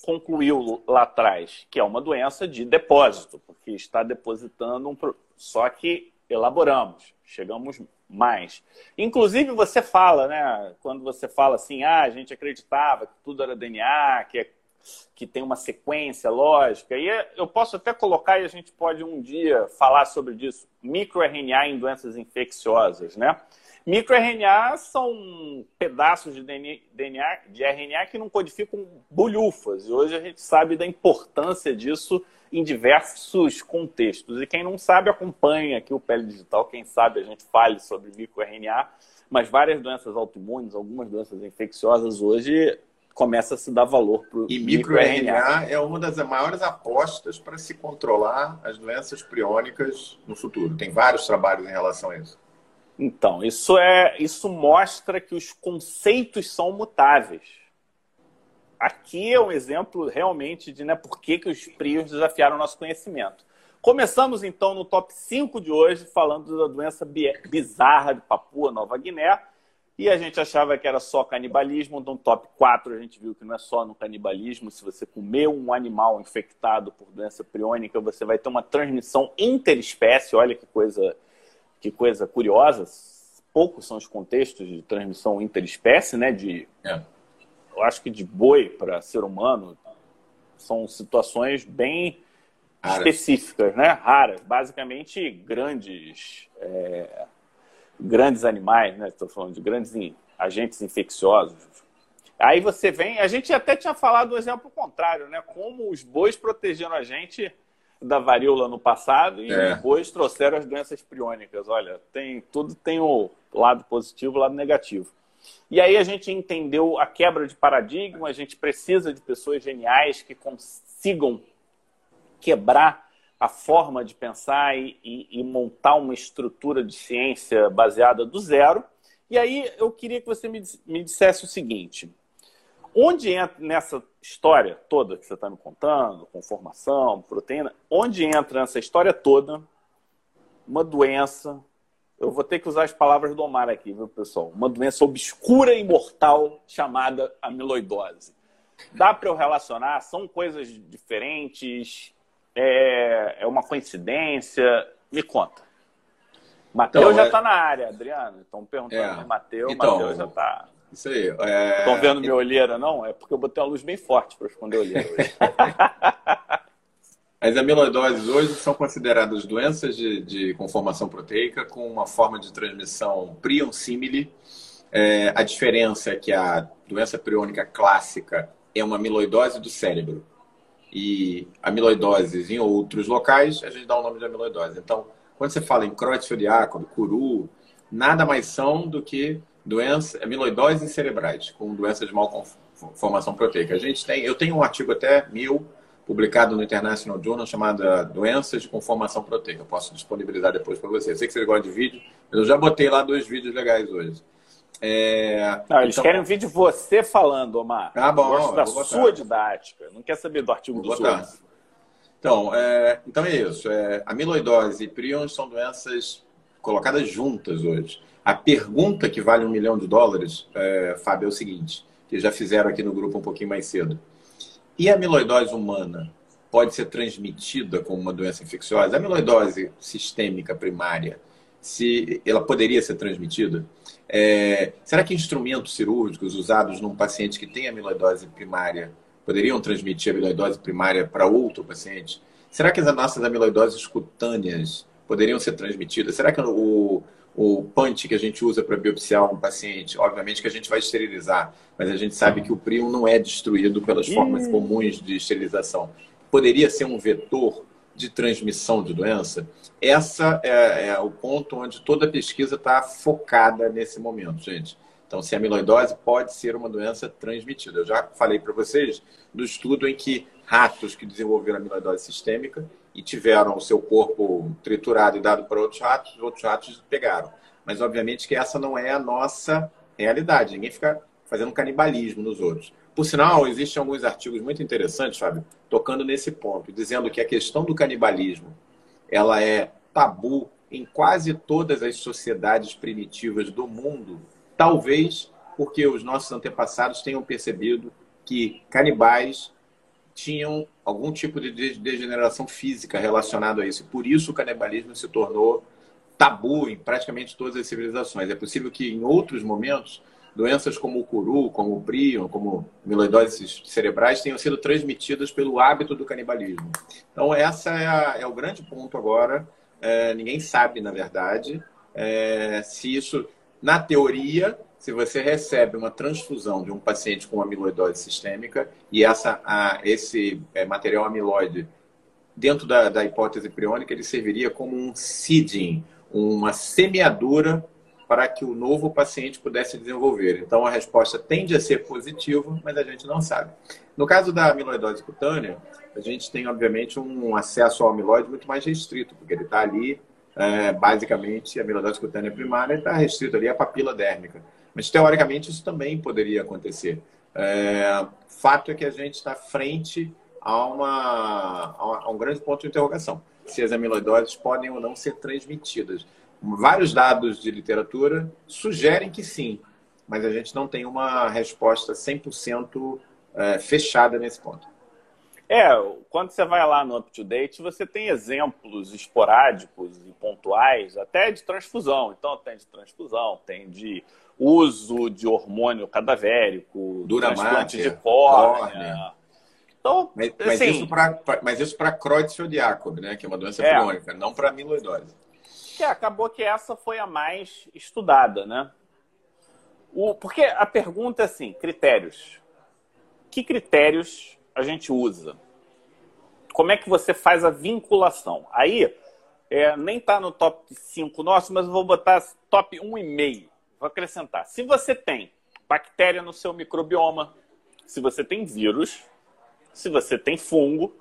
concluiu lá atrás? Que é uma doença de depósito, porque está depositando um. Só que elaboramos, chegamos mais. Inclusive, você fala, né? Quando você fala assim, ah, a gente acreditava que tudo era DNA, que, é, que tem uma sequência lógica. E eu posso até colocar, e a gente pode um dia falar sobre isso, microRNA em doenças infecciosas, né? MicroRNA são pedaços de DNA, de RNA que não codificam bolhufas. E hoje a gente sabe da importância disso em diversos contextos. E quem não sabe, acompanha aqui o Pele Digital. Quem sabe a gente fale sobre microRNA. Mas várias doenças autoimunes, algumas doenças infecciosas hoje começa a se dar valor para o E microRNA é uma das maiores apostas para se controlar as doenças priônicas no futuro. Tem vários trabalhos em relação a isso. Então, isso, é, isso mostra que os conceitos são mutáveis. Aqui é um exemplo realmente de né, por que, que os prios desafiaram o nosso conhecimento. Começamos então no top 5 de hoje, falando da doença bizarra de Papua Nova Guiné. E a gente achava que era só canibalismo. No top 4 a gente viu que não é só no canibalismo. Se você comer um animal infectado por doença priônica, você vai ter uma transmissão interespécie. Olha que coisa que coisa curiosa, poucos são os contextos de transmissão interespécie, né? De, é. Eu acho que de boi para ser humano são situações bem Raras. específicas, né? Raras, basicamente grandes, é, grandes animais, né? Estou falando de grandes agentes infecciosos. Aí você vem, a gente até tinha falado do exemplo contrário, né? Como os bois protegeram a gente da varíola no passado e é. depois trouxeram as doenças priônicas. Olha, tem tudo tem o lado positivo o lado negativo. E aí a gente entendeu a quebra de paradigma, a gente precisa de pessoas geniais que consigam quebrar a forma de pensar e, e, e montar uma estrutura de ciência baseada do zero. E aí eu queria que você me, me dissesse o seguinte: onde entra nessa história toda que você está me contando, conformação, proteína, onde entra nessa história toda uma doença, eu vou ter que usar as palavras do Omar aqui, viu, pessoal? Uma doença obscura e mortal chamada amiloidose. Dá para eu relacionar? São coisas diferentes? É, é uma coincidência? Me conta. Matheus então, já está é... na área, Adriano. Estão perguntando, é... Matheus, então, Matheus já está. Isso aí. É... Estão vendo minha olheira, não? É porque eu botei uma luz bem forte para esconder a olheira. [laughs] As amiloidoses hoje são consideradas doenças de, de conformação proteica com uma forma de transmissão prion-simile. É, a diferença é que a doença priônica clássica é uma amiloidose do cérebro e amiloidoses em outros locais, a gente dá o nome de amiloidose. Então, quando você fala em Creutzfeldt-Jakob, Curu, nada mais são do que doenças amiloidoses cerebrais, com doenças de malformação proteica. A gente tem, eu tenho um artigo até mil publicado no International Journal chamado Doenças de Conformação Proteica. Eu posso disponibilizar depois para você. Eu sei que você gosta de vídeo, mas eu já botei lá dois vídeos legais hoje. É... Não, eles então... querem um vídeo você falando, Omar. Ah, bom. Gosto da sua didática. Não quer saber do artigo do outros. Então, é... então é isso. É... Amiloidose e prions são doenças colocadas juntas hoje. A pergunta que vale um milhão de dólares, é... Fábio, é o seguinte, que já fizeram aqui no grupo um pouquinho mais cedo. E a amiloidose humana pode ser transmitida como uma doença infecciosa? A amiloidose sistêmica primária, se ela poderia ser transmitida? É, será que instrumentos cirúrgicos usados num paciente que tem amiloidose primária poderiam transmitir a amiloidose primária para outro paciente? Será que as nossas amiloidoses cutâneas poderiam ser transmitidas? Será que o, o punch que a gente usa para biopsiar um paciente, obviamente que a gente vai esterilizar, mas a gente sabe que o prion não é destruído pelas formas comuns de esterilização. Poderia ser um vetor de transmissão de doença? Essa é, é o ponto onde toda a pesquisa está focada nesse momento, gente. Então, se a amiloidose pode ser uma doença transmitida. Eu já falei para vocês do estudo em que ratos que desenvolveram amiloidose sistêmica e tiveram o seu corpo triturado e dado para outros ratos, outros ratos pegaram. Mas, obviamente, que essa não é a nossa realidade. Ninguém fica fazendo canibalismo nos outros. Por sinal, existem alguns artigos muito interessantes, Fábio, tocando nesse ponto, dizendo que a questão do canibalismo ela é tabu em quase todas as sociedades primitivas do mundo, talvez porque os nossos antepassados tenham percebido que canibais tinham algum tipo de degeneração física relacionado a isso. Por isso o canibalismo se tornou tabu em praticamente todas as civilizações. É possível que em outros momentos doenças como o curu, como o prion, como amiloidoses cerebrais tenham sido transmitidas pelo hábito do canibalismo. Então essa é, a, é o grande ponto agora. É, ninguém sabe, na verdade, é, se isso, na teoria, se você recebe uma transfusão de um paciente com amiloidose sistêmica e essa, a, esse é, material amiloide, dentro da, da hipótese priônica, ele serviria como um seeding, uma semeadura para que o novo paciente pudesse desenvolver. Então, a resposta tende a ser positiva, mas a gente não sabe. No caso da amiloidose cutânea, a gente tem, obviamente, um acesso ao amiloide muito mais restrito, porque ele está ali, é, basicamente, a amiloidose cutânea primária está restrito ali à papila dérmica. Mas, teoricamente, isso também poderia acontecer. É, fato é que a gente está frente a, uma, a um grande ponto de interrogação. Se as amiloidoses podem ou não ser transmitidas. Vários dados de literatura sugerem que sim, mas a gente não tem uma resposta 100% é, fechada nesse ponto. É, quando você vai lá no UpToDate, você tem exemplos esporádicos e pontuais, até de transfusão. Então, tem de transfusão, tem de uso de hormônio cadavérico, transplante de córnea. córnea. Então, mas, mas assim, isso para mas isso para Creutzfeldt-Jakob, né, que é uma doença é, crônica, não para amiloidose. Que acabou que essa foi a mais estudada, né? O, porque a pergunta é assim, critérios. Que critérios a gente usa? Como é que você faz a vinculação? Aí, é, nem está no top 5 nosso, mas eu vou botar top 1,5 vou acrescentar. Se você tem bactéria no seu microbioma, se você tem vírus, se você tem fungo,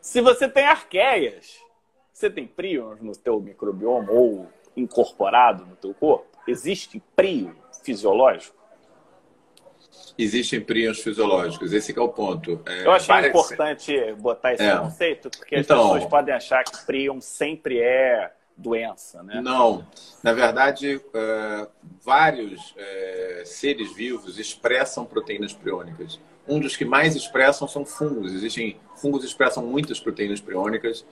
se você tem arqueias, você tem prions no teu microbioma ou incorporado no teu corpo? Existe prio fisiológico? Existem prions fisiológicos, esse é o ponto. É, Eu achei parece... importante botar esse é. conceito, porque então, as pessoas podem achar que prion sempre é doença, né? Não. Na verdade, uh, vários uh, seres vivos expressam proteínas priônicas. Um dos que mais expressam são fungos. Existem fungos que expressam muitas proteínas priônicas.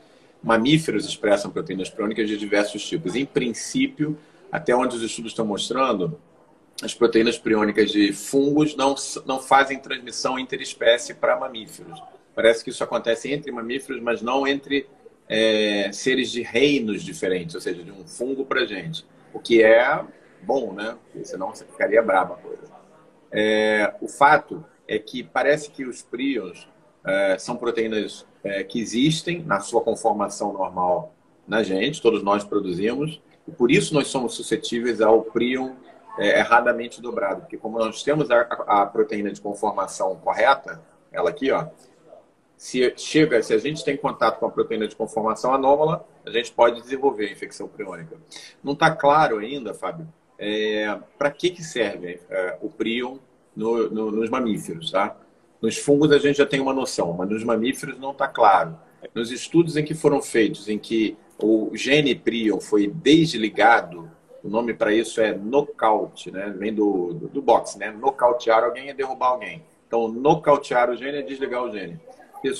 Mamíferos expressam proteínas priônicas de diversos tipos. Em princípio, até onde os estudos estão mostrando, as proteínas priônicas de fungos não, não fazem transmissão interespécie para mamíferos. Parece que isso acontece entre mamíferos, mas não entre é, seres de reinos diferentes, ou seja, de um fungo para gente. O que é bom, né? Porque senão você ficaria braba a coisa. É, o fato é que parece que os prions é, são proteínas é, que existem na sua conformação normal na gente, todos nós produzimos, e por isso nós somos suscetíveis ao prion é, erradamente dobrado, porque como nós temos a, a proteína de conformação correta, ela aqui, ó, se chega, se a gente tem contato com a proteína de conformação anômala, a gente pode desenvolver a infecção priônica. Não está claro ainda, Fábio, é, para que, que serve é, o prion no, no, nos mamíferos, tá? Nos fungos a gente já tem uma noção, mas nos mamíferos não está claro. Nos estudos em que foram feitos, em que o gene prion foi desligado, o nome para isso é nocaute, né? Vem do, do, do boxe, né? Nocautear alguém é derrubar alguém. Então, nocautear o gene é desligar o gene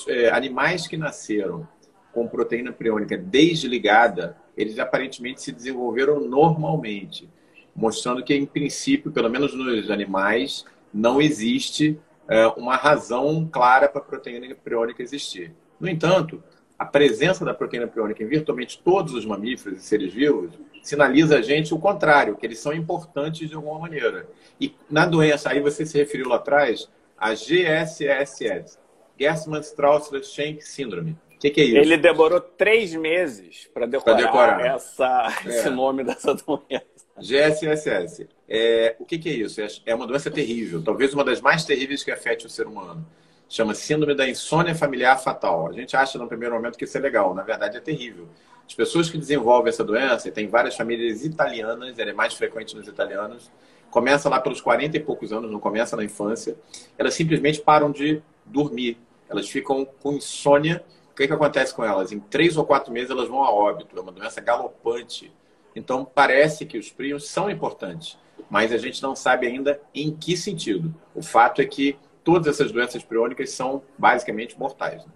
é, animais que nasceram com proteína priônica desligada, eles aparentemente se desenvolveram normalmente, mostrando que, em princípio, pelo menos nos animais, não existe é, uma razão clara para a proteína priônica existir. No entanto, a presença da proteína priônica em virtualmente todos os mamíferos e seres vivos sinaliza a gente o contrário, que eles são importantes de alguma maneira. E na doença, aí você se referiu lá atrás, a GSSS, Gerstmann-Strauss-Schenck síndrome. O que, que, é isso? Ele demorou três meses para decorar, decorar. Essa, é. esse nome dessa doença. GSSS. É, o que, que, é isso? É, é uma doença terrível, talvez uma das mais terríveis que afete o ser humano. Chama Síndrome da Insônia Familiar Fatal. A gente acha no primeiro momento que isso é legal, na verdade é terrível. As pessoas que desenvolvem essa doença, e tem várias famílias italianas, ela é mais frequente nos italianos, começa lá pelos 40 e poucos anos, não começa na infância, elas simplesmente param de dormir. Elas ficam com insônia. O que, que acontece com elas? Em três ou quatro meses elas vão a óbito. É uma doença galopante. Então parece que os prions são importantes, mas a gente não sabe ainda em que sentido. O fato é que todas essas doenças priônicas são basicamente mortais. Né?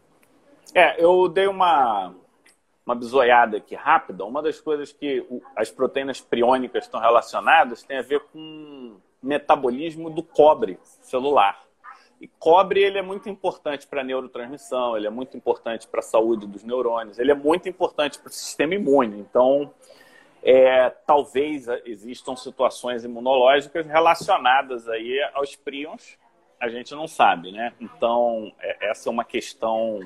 É, eu dei uma, uma bisoiada aqui rápida. Uma das coisas que as proteínas priônicas estão relacionadas tem a ver com metabolismo do cobre celular. E cobre ele é muito importante para a neurotransmissão, ele é muito importante para a saúde dos neurônios, ele é muito importante para o sistema imune. Então, é, talvez existam situações imunológicas relacionadas aí aos prions, a gente não sabe, né? Então, é, essa é uma questão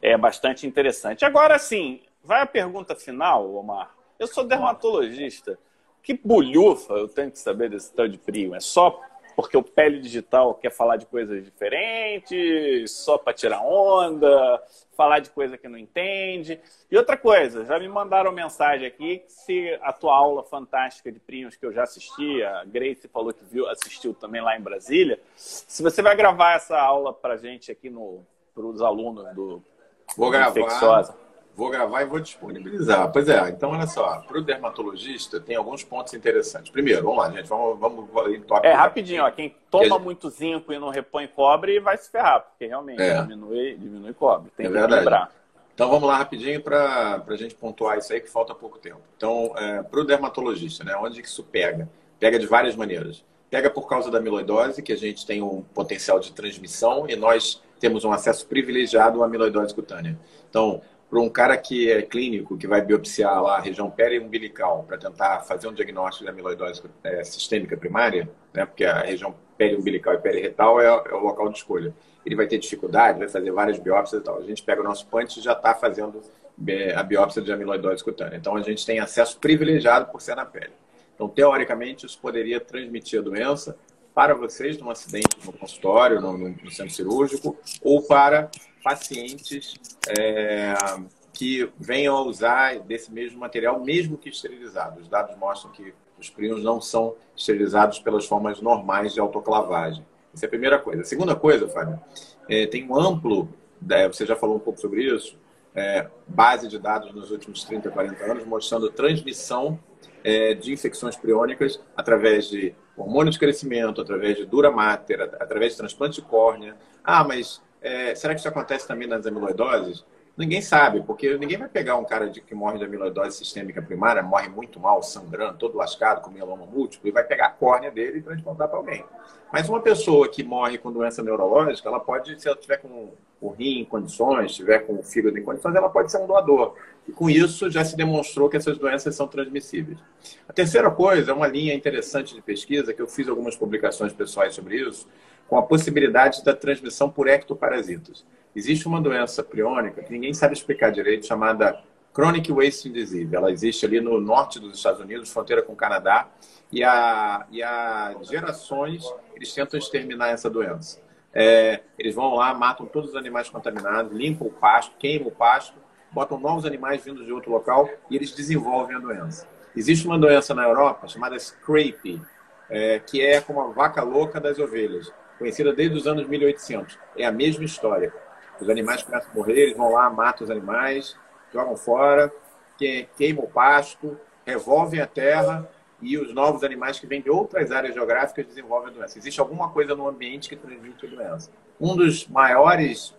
é, bastante interessante. Agora, sim, vai a pergunta final, Omar. Eu sou dermatologista. Que bulhufa eu tenho que saber desse tal de prion? É só porque o Pele Digital quer falar de coisas diferentes, só para tirar onda, falar de coisa que não entende. E outra coisa, já me mandaram mensagem aqui que se a tua aula fantástica de primos que eu já assisti, a Grace falou que viu, assistiu também lá em Brasília, se você vai gravar essa aula para gente aqui no para os alunos do Vou gravar. Infecciosa vou gravar e vou disponibilizar. Pois é, então olha só, para o dermatologista tem alguns pontos interessantes. Primeiro, vamos lá, gente, vamos, vamos em top. É, rapidinho, ó, quem toma gente... muito zinco e não repõe cobre vai se ferrar, porque realmente é. diminui, diminui cobre. Tem é que verdade. lembrar. Então vamos lá rapidinho para a gente pontuar isso aí que falta pouco tempo. Então, é, para o dermatologista, né, onde que isso pega? Pega de várias maneiras. Pega por causa da amiloidose, que a gente tem um potencial de transmissão e nós temos um acesso privilegiado à amiloidose cutânea. Então, para um cara que é clínico, que vai biopsiar lá a região periumbilical para tentar fazer um diagnóstico de amiloidose é, sistêmica primária, né, porque a região periumbilical e periretal é, é, o local de escolha. Ele vai ter dificuldade, vai fazer várias biópsias e tal. A gente pega o nosso punch e já está fazendo é, a biópsia de amiloidose cutânea. Então, a gente tem acesso privilegiado por ser na pele. Então, teoricamente, isso poderia transmitir a doença para vocês num acidente no consultório, no, no centro cirúrgico, ou para pacientes é, que venham a usar desse mesmo material, mesmo que esterilizados. Os dados mostram que os prions não são esterilizados pelas formas normais de autoclavagem. Essa é a primeira coisa. A segunda coisa, Fábio, é, tem um amplo, é, você já falou um pouco sobre isso, é, base de dados nos últimos 30, 40 anos, mostrando transmissão é, de infecções priônicas através de hormônio de crescimento, através de dura mater, através de transplante de córnea. Ah, mas é, será que isso acontece também nas amiloidoses? Ninguém sabe, porque ninguém vai pegar um cara de, que morre de amiloidose sistêmica primária, morre muito mal, sangrando, todo lascado, com mieloma múltiplo, e vai pegar a córnea dele e transplantar para alguém. Mas uma pessoa que morre com doença neurológica, ela pode, se ela tiver com o rim em condições, tiver com o fígado em condições, ela pode ser um doador. E com isso já se demonstrou que essas doenças são transmissíveis. A terceira coisa é uma linha interessante de pesquisa, que eu fiz algumas publicações pessoais sobre isso, com a possibilidade da transmissão por ectoparasitas. Existe uma doença priônica que ninguém sabe explicar direito, chamada Chronic Wasting Disease. Ela existe ali no norte dos Estados Unidos, fronteira com o Canadá, e há, e há gerações eles tentam exterminar essa doença. É, eles vão lá, matam todos os animais contaminados, limpam o pasto, queimam o pasto, botam novos animais vindos de outro local e eles desenvolvem a doença. Existe uma doença na Europa chamada Scrape, é, que é como a vaca louca das ovelhas, conhecida desde os anos 1800. É a mesma história. Os animais começam a morrer, eles vão lá, matam os animais, jogam fora, queimam o pasto, revolvem a terra e os novos animais que vêm de outras áreas geográficas desenvolvem a doença. Existe alguma coisa no ambiente que transmite a doença. Um dos maiores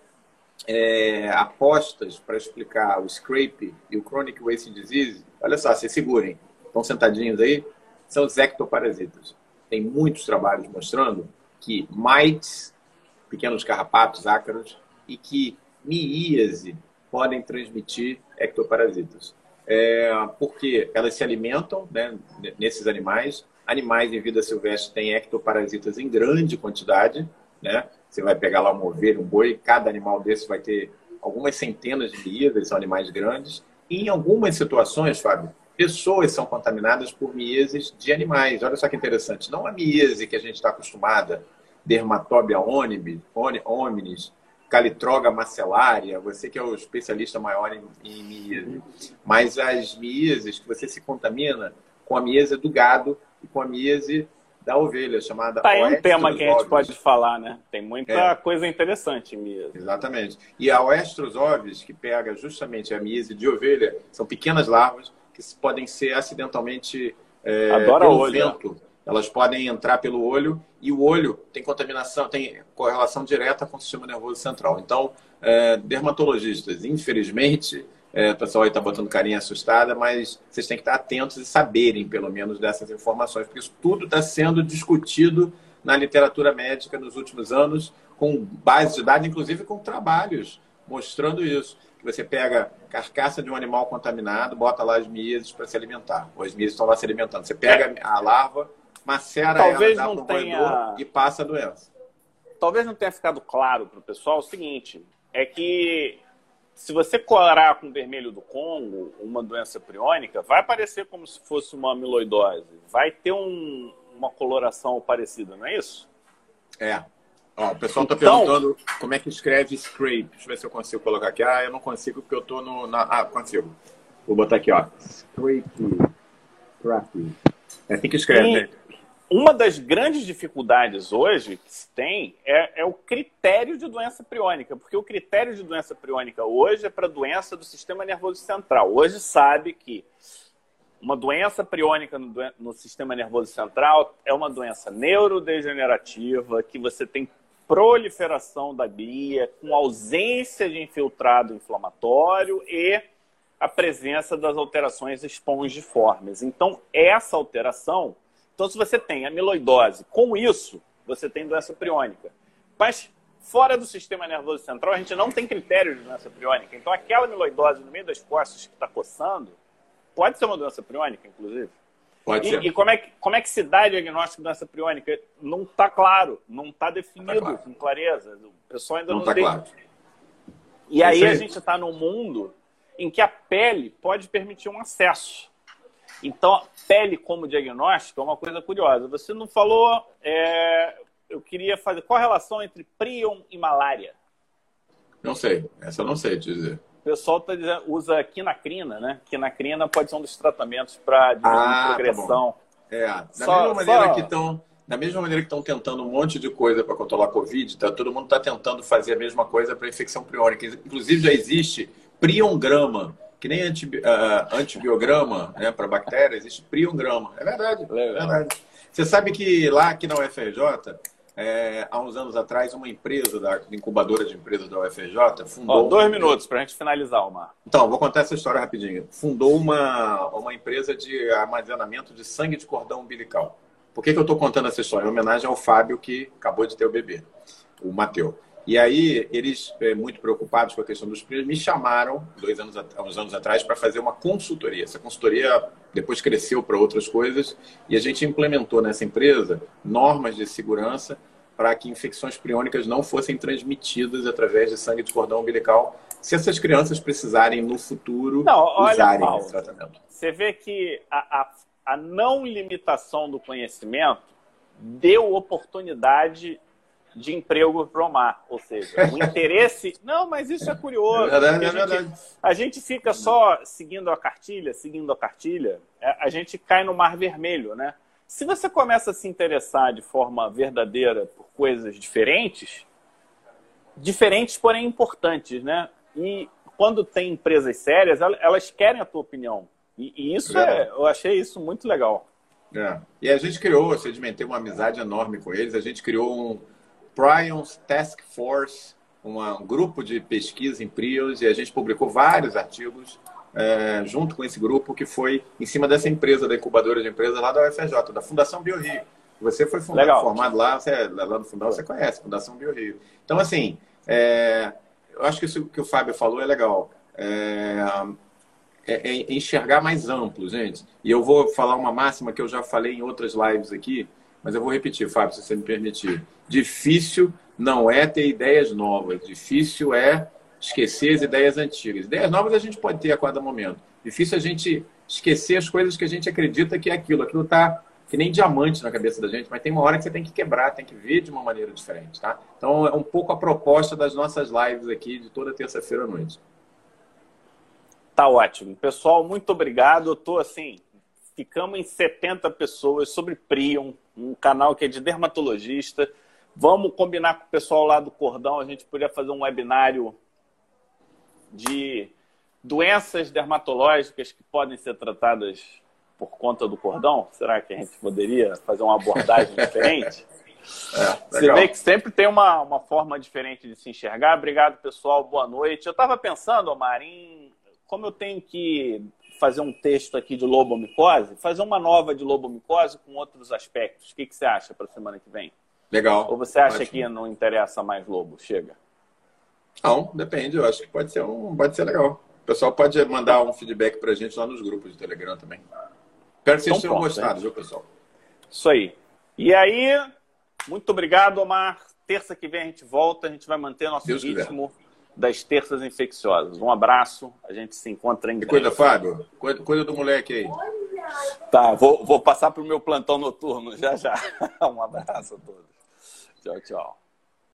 é, apostas para explicar o scrape e o chronic wasting disease, olha só, se segurem, estão sentadinhos aí, são os ectoparasitas. Tem muitos trabalhos mostrando que mites, pequenos carrapatos, ácaros, e que miíase podem transmitir ectoparasitas. É, porque elas se alimentam né, nesses animais. Animais em vida silvestre têm ectoparasitas em grande quantidade. Né? Você vai pegar lá uma ovelha, um boi, cada animal desse vai ter algumas centenas de miíases, são animais grandes. E em algumas situações, Fábio, pessoas são contaminadas por miíases de animais. Olha só que interessante. Não a miíase que a gente está acostumada, dermatobia hominis, calitroga macelária, você que é o especialista maior em, em miíase. Mas as miíases que você se contamina com a miíase do gado e com a miíase da ovelha, chamada Tá aí um tema que a gente pode falar, né? Tem muita é. coisa interessante em miíase. Exatamente. E a oestros ovis, que pega justamente a miíase de ovelha, são pequenas larvas que podem ser acidentalmente é, Adora pelo olho, vento. Elas podem entrar pelo olho e o olho tem contaminação, tem correlação direta com o sistema nervoso central. Então, é, dermatologistas, infelizmente, é, o pessoal aí está botando carinha assustada, mas vocês têm que estar atentos e saberem, pelo menos, dessas informações, porque isso tudo está sendo discutido na literatura médica nos últimos anos, com base de dados, inclusive com trabalhos mostrando isso. Que você pega carcaça de um animal contaminado, bota lá as miíases para se alimentar. Ou as miíases estão lá se alimentando. Você pega a larva, macera Talvez ela, não tenha... e passa a doença. Talvez não tenha ficado claro para o pessoal o seguinte, é que se você corar com vermelho do Congo uma doença priônica, vai aparecer como se fosse uma amiloidose. Vai ter um, uma coloração parecida, não é isso? É. Ó, o pessoal está então, perguntando como é que escreve scrape. Deixa eu ver se eu consigo colocar aqui. Ah, eu não consigo porque eu estou no... Na... Ah, consigo. Vou botar aqui, ó. Scrape. Scrape. É assim que escreve, né? uma das grandes dificuldades hoje que se tem é, é, o critério de doença priônica, porque o critério de doença priônica hoje é para doença do sistema nervoso central. Hoje sabe que uma doença priônica no, no sistema nervoso central é uma doença neurodegenerativa, que você tem proliferação da glia, com ausência de infiltrado inflamatório e a presença das alterações espongiformes. Então, essa alteração então, se você tem amiloidose, com isso, você tem doença priônica. Mas fora do sistema nervoso central, a gente não tem critério de doença priônica. Então, aquela amiloidose no meio das costas que está coçando, pode ser uma doença priônica, inclusive. Pode e, ser. E como é, que, como é que se dá diagnóstico de doença priônica? Não está claro, não está definido tá claro. com clareza. O pessoal ainda não, está claro. E aí a gente está num mundo em que a pele pode permitir um acesso. Então, pele como diagnóstico é uma coisa curiosa. Você não falou, é, eu queria fazer, qual a relação entre prion e malária? Não sei, essa eu não sei te dizer. O pessoal tá dizendo, usa quinacrina, né? Quinacrina pode ser um dos tratamentos para diminuir ah, a progressão. Tá é, da só, mesma maneira só... que estão da mesma maneira que estão tentando um monte de coisa para controlar a Covid, tá, todo mundo está tentando fazer a mesma coisa para infecção priônica. Inclusive já existe priongrama, que nem anti, uh, antibiograma né, para bactérias, existe priograma. É verdade, é verdade. Você sabe que lá aqui na UFRJ, é, há uns anos atrás, uma empresa, da incubadora de empresas da UFJ, fundou. Ó, dois minutos para a gente finalizar, Omar. Então, vou contar essa história rapidinho. Fundou uma, uma empresa de armazenamento de sangue de cordão umbilical. Por que, que eu estou contando essa história? Em homenagem ao Fábio, que acabou de ter o bebê, o Mateu. E aí, eles, é, muito preocupados com a questão dos prêmios, me chamaram, dois anos, uns anos atrás, para fazer uma consultoria. Essa consultoria depois cresceu para outras coisas e a gente implementou nessa empresa normas de segurança para que infecções priônicas não fossem transmitidas através de sangue de cordão umbilical, se essas crianças precisarem no futuro não, olha, usarem Paulo, esse tratamento. Você vê que a, a, a não limitação do conhecimento deu oportunidade de emprego para o mar. Ou seja, o interesse. [laughs] Não, mas isso é curioso. É verdade, é. A, gente, a gente fica só seguindo a cartilha, seguindo a cartilha, é, a gente cai no mar vermelho, né? Se você começa a se interessar de forma verdadeira por coisas diferentes, diferentes, porém importantes, né? E quando tem empresas sérias, elas querem a tua opinião. E, e isso é, é, eu achei isso muito legal. É. E a gente criou, eu sedimentei uma amizade enorme com eles. A gente criou um, Prions Task Force, uma, um grupo de pesquisa em Prions, e a gente publicou vários artigos é, junto com esse grupo que foi em cima dessa empresa, da incubadora de empresas lá da UFRJ, da Fundação BioRio. Você foi fundado, Legal. formado lá, você, lá no Fundão, você conhece, Fundação BioRio. Então, assim, é, eu acho que isso que o Fábio falou é legal. É, é, é, enxergar mais amplo, gente. E eu vou falar uma máxima que eu já falei em outras lives aqui, mas eu vou repetir, Fábio, se você me permitir. Difícil não é ter ideias novas, difícil é esquecer as ideias antigas. Ideias novas a gente pode ter a cada momento. Difícil a gente esquecer as coisas que a gente acredita que é aquilo. Aquilo está que nem diamante na cabeça da gente, mas tem uma hora que você tem que quebrar, tem que ver de uma maneira diferente, tá? Então é um pouco a proposta das nossas lives aqui de toda terça-feira à noite. Tá ótimo. Pessoal, muito obrigado. Eu tô assim, ficamos em 70 pessoas sobre Prion, um canal que é de dermatologista. Vamos combinar com o pessoal lá do Cordão, a gente poderia fazer um webinário de doenças dermatológicas que podem ser tratadas por conta do cordão? Será que a gente poderia fazer uma abordagem [laughs] diferente? É, Você vê que sempre tem uma, uma forma diferente de se enxergar. Obrigado, pessoal. Boa noite. Eu estava pensando, Omar, em como eu tenho que fazer um texto aqui de lobomicose, fazer uma nova de lobomicose com outros aspectos. O que, que você acha para a semana que vem? Legal. Ou você acha Ótimo. que não interessa mais lobo? Chega. Não, depende. Eu acho que pode ser um, pode ser legal. O pessoal pode mandar um feedback para a gente lá nos grupos de Telegram também. Espero que vocês então, tenham pronto, gostado, viu, pessoal? Isso aí. E aí, muito obrigado, Omar. Terça que vem a gente volta, a gente vai manter nosso Deus ritmo. Quiser das terças infecciosas. Um abraço, a gente se encontra em Cuida, Fábio. Cuida, cuida do moleque aí. Tá, vou, vou passar para o meu plantão noturno já já. [laughs] Um abraço a todos. Tchau, tchau.